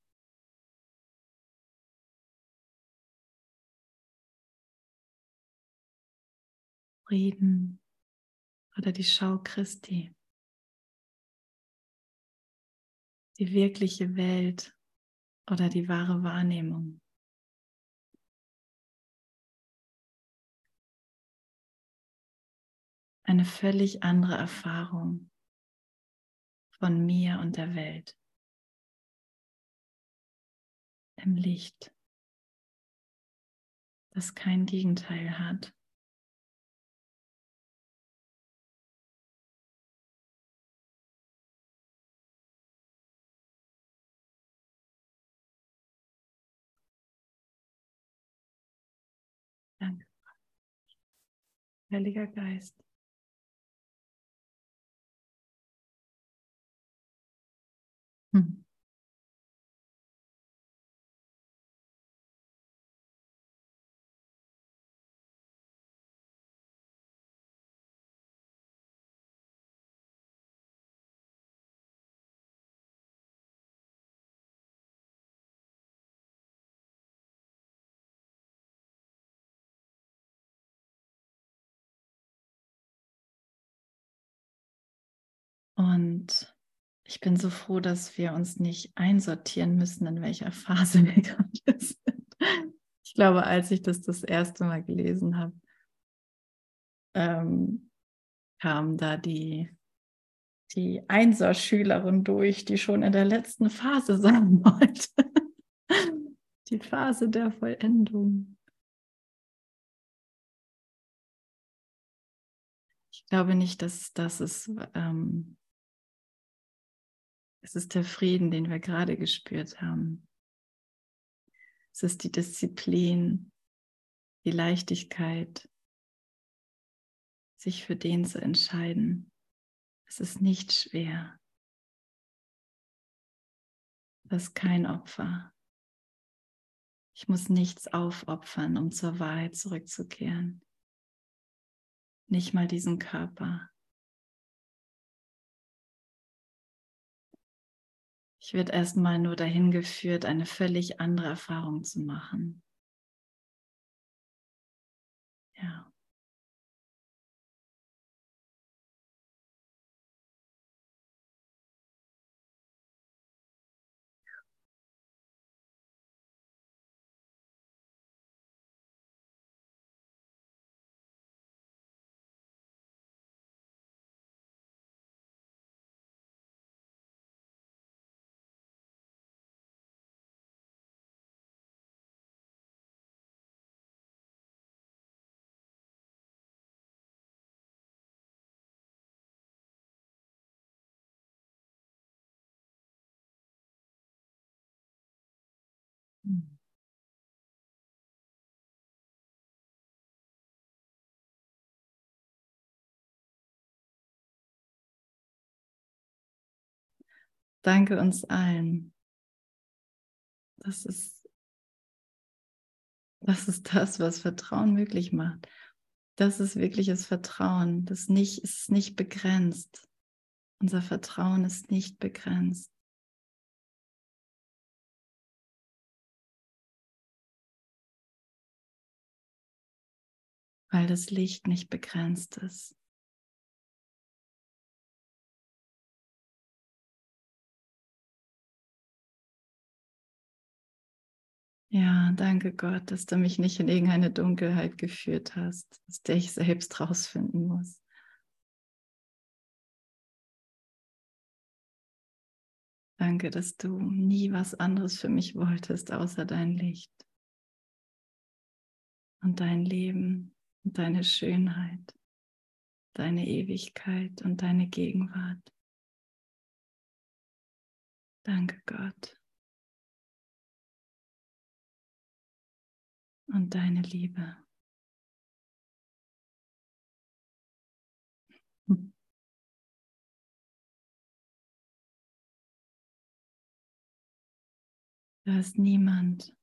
Frieden oder die Schau Christi. Die wirkliche Welt oder die wahre Wahrnehmung. Eine völlig andere Erfahrung von mir und der Welt. Im Licht, das kein Gegenteil hat. Heiliger Geist. Und ich bin so froh, dass wir uns nicht einsortieren müssen, in welcher Phase [LAUGHS] wir gerade sind. Ich glaube, als ich das das erste Mal gelesen habe, ähm, kam da die, die Einser-Schülerin durch, die schon in der letzten Phase sein [LAUGHS] wollte. die Phase der Vollendung. Ich glaube nicht, dass das ist, ähm, es ist der Frieden, den wir gerade gespürt haben. Es ist die Disziplin, die Leichtigkeit, sich für den zu entscheiden. Es ist nicht schwer. Das ist kein Opfer. Ich muss nichts aufopfern, um zur Wahrheit zurückzukehren. nicht mal diesen Körper. Werde erstmal nur dahin geführt, eine völlig andere Erfahrung zu machen. Ja. Danke uns allen. Das ist, das ist das, was Vertrauen möglich macht. Das ist wirkliches Vertrauen. Das nicht, ist nicht begrenzt. Unser Vertrauen ist nicht begrenzt. Weil das Licht nicht begrenzt ist. Ja, danke Gott, dass du mich nicht in irgendeine Dunkelheit geführt hast, aus der ich selbst rausfinden muss. Danke, dass du nie was anderes für mich wolltest, außer dein Licht und dein Leben und deine Schönheit, deine Ewigkeit und deine Gegenwart. Danke Gott. Und deine Liebe. Da ist niemand,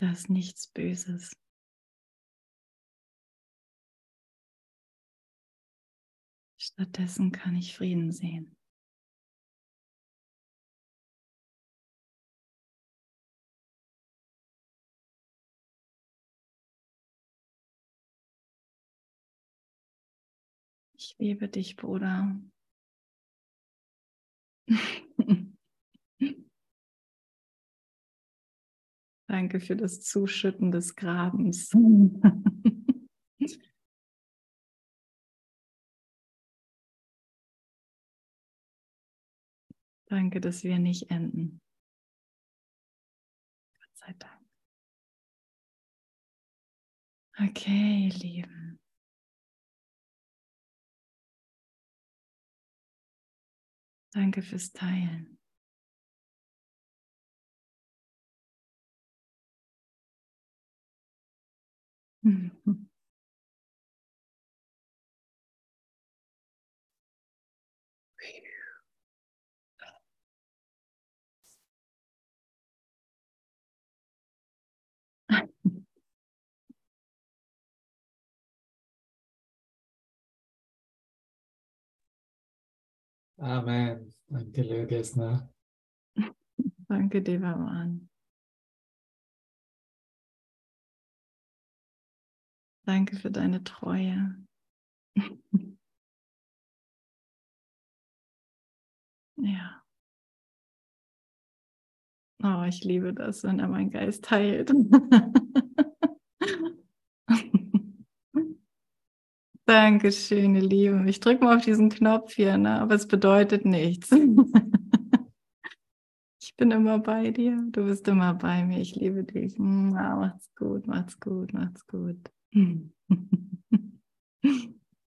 Da ist nichts Böses. Stattdessen kann ich Frieden sehen. Ich liebe dich, Bruder. Danke für das Zuschütten des Grabens. [LAUGHS] Danke, dass wir nicht enden. Gott sei Dank. Okay, ihr Lieben. Danke fürs Teilen. Mhm. Amen. Danke, Lögesner. [LAUGHS] Danke, Devaman. Danke für deine Treue. [LAUGHS] ja. Oh, ich liebe das, wenn er meinen Geist heilt. [LAUGHS] Dankeschön, ihr Lieben. Ich drücke mal auf diesen Knopf hier, ne? aber es bedeutet nichts. [LAUGHS] ich bin immer bei dir, du bist immer bei mir. Ich liebe dich. Macht's gut, macht's gut, macht's gut. Mm-hmm. [LAUGHS]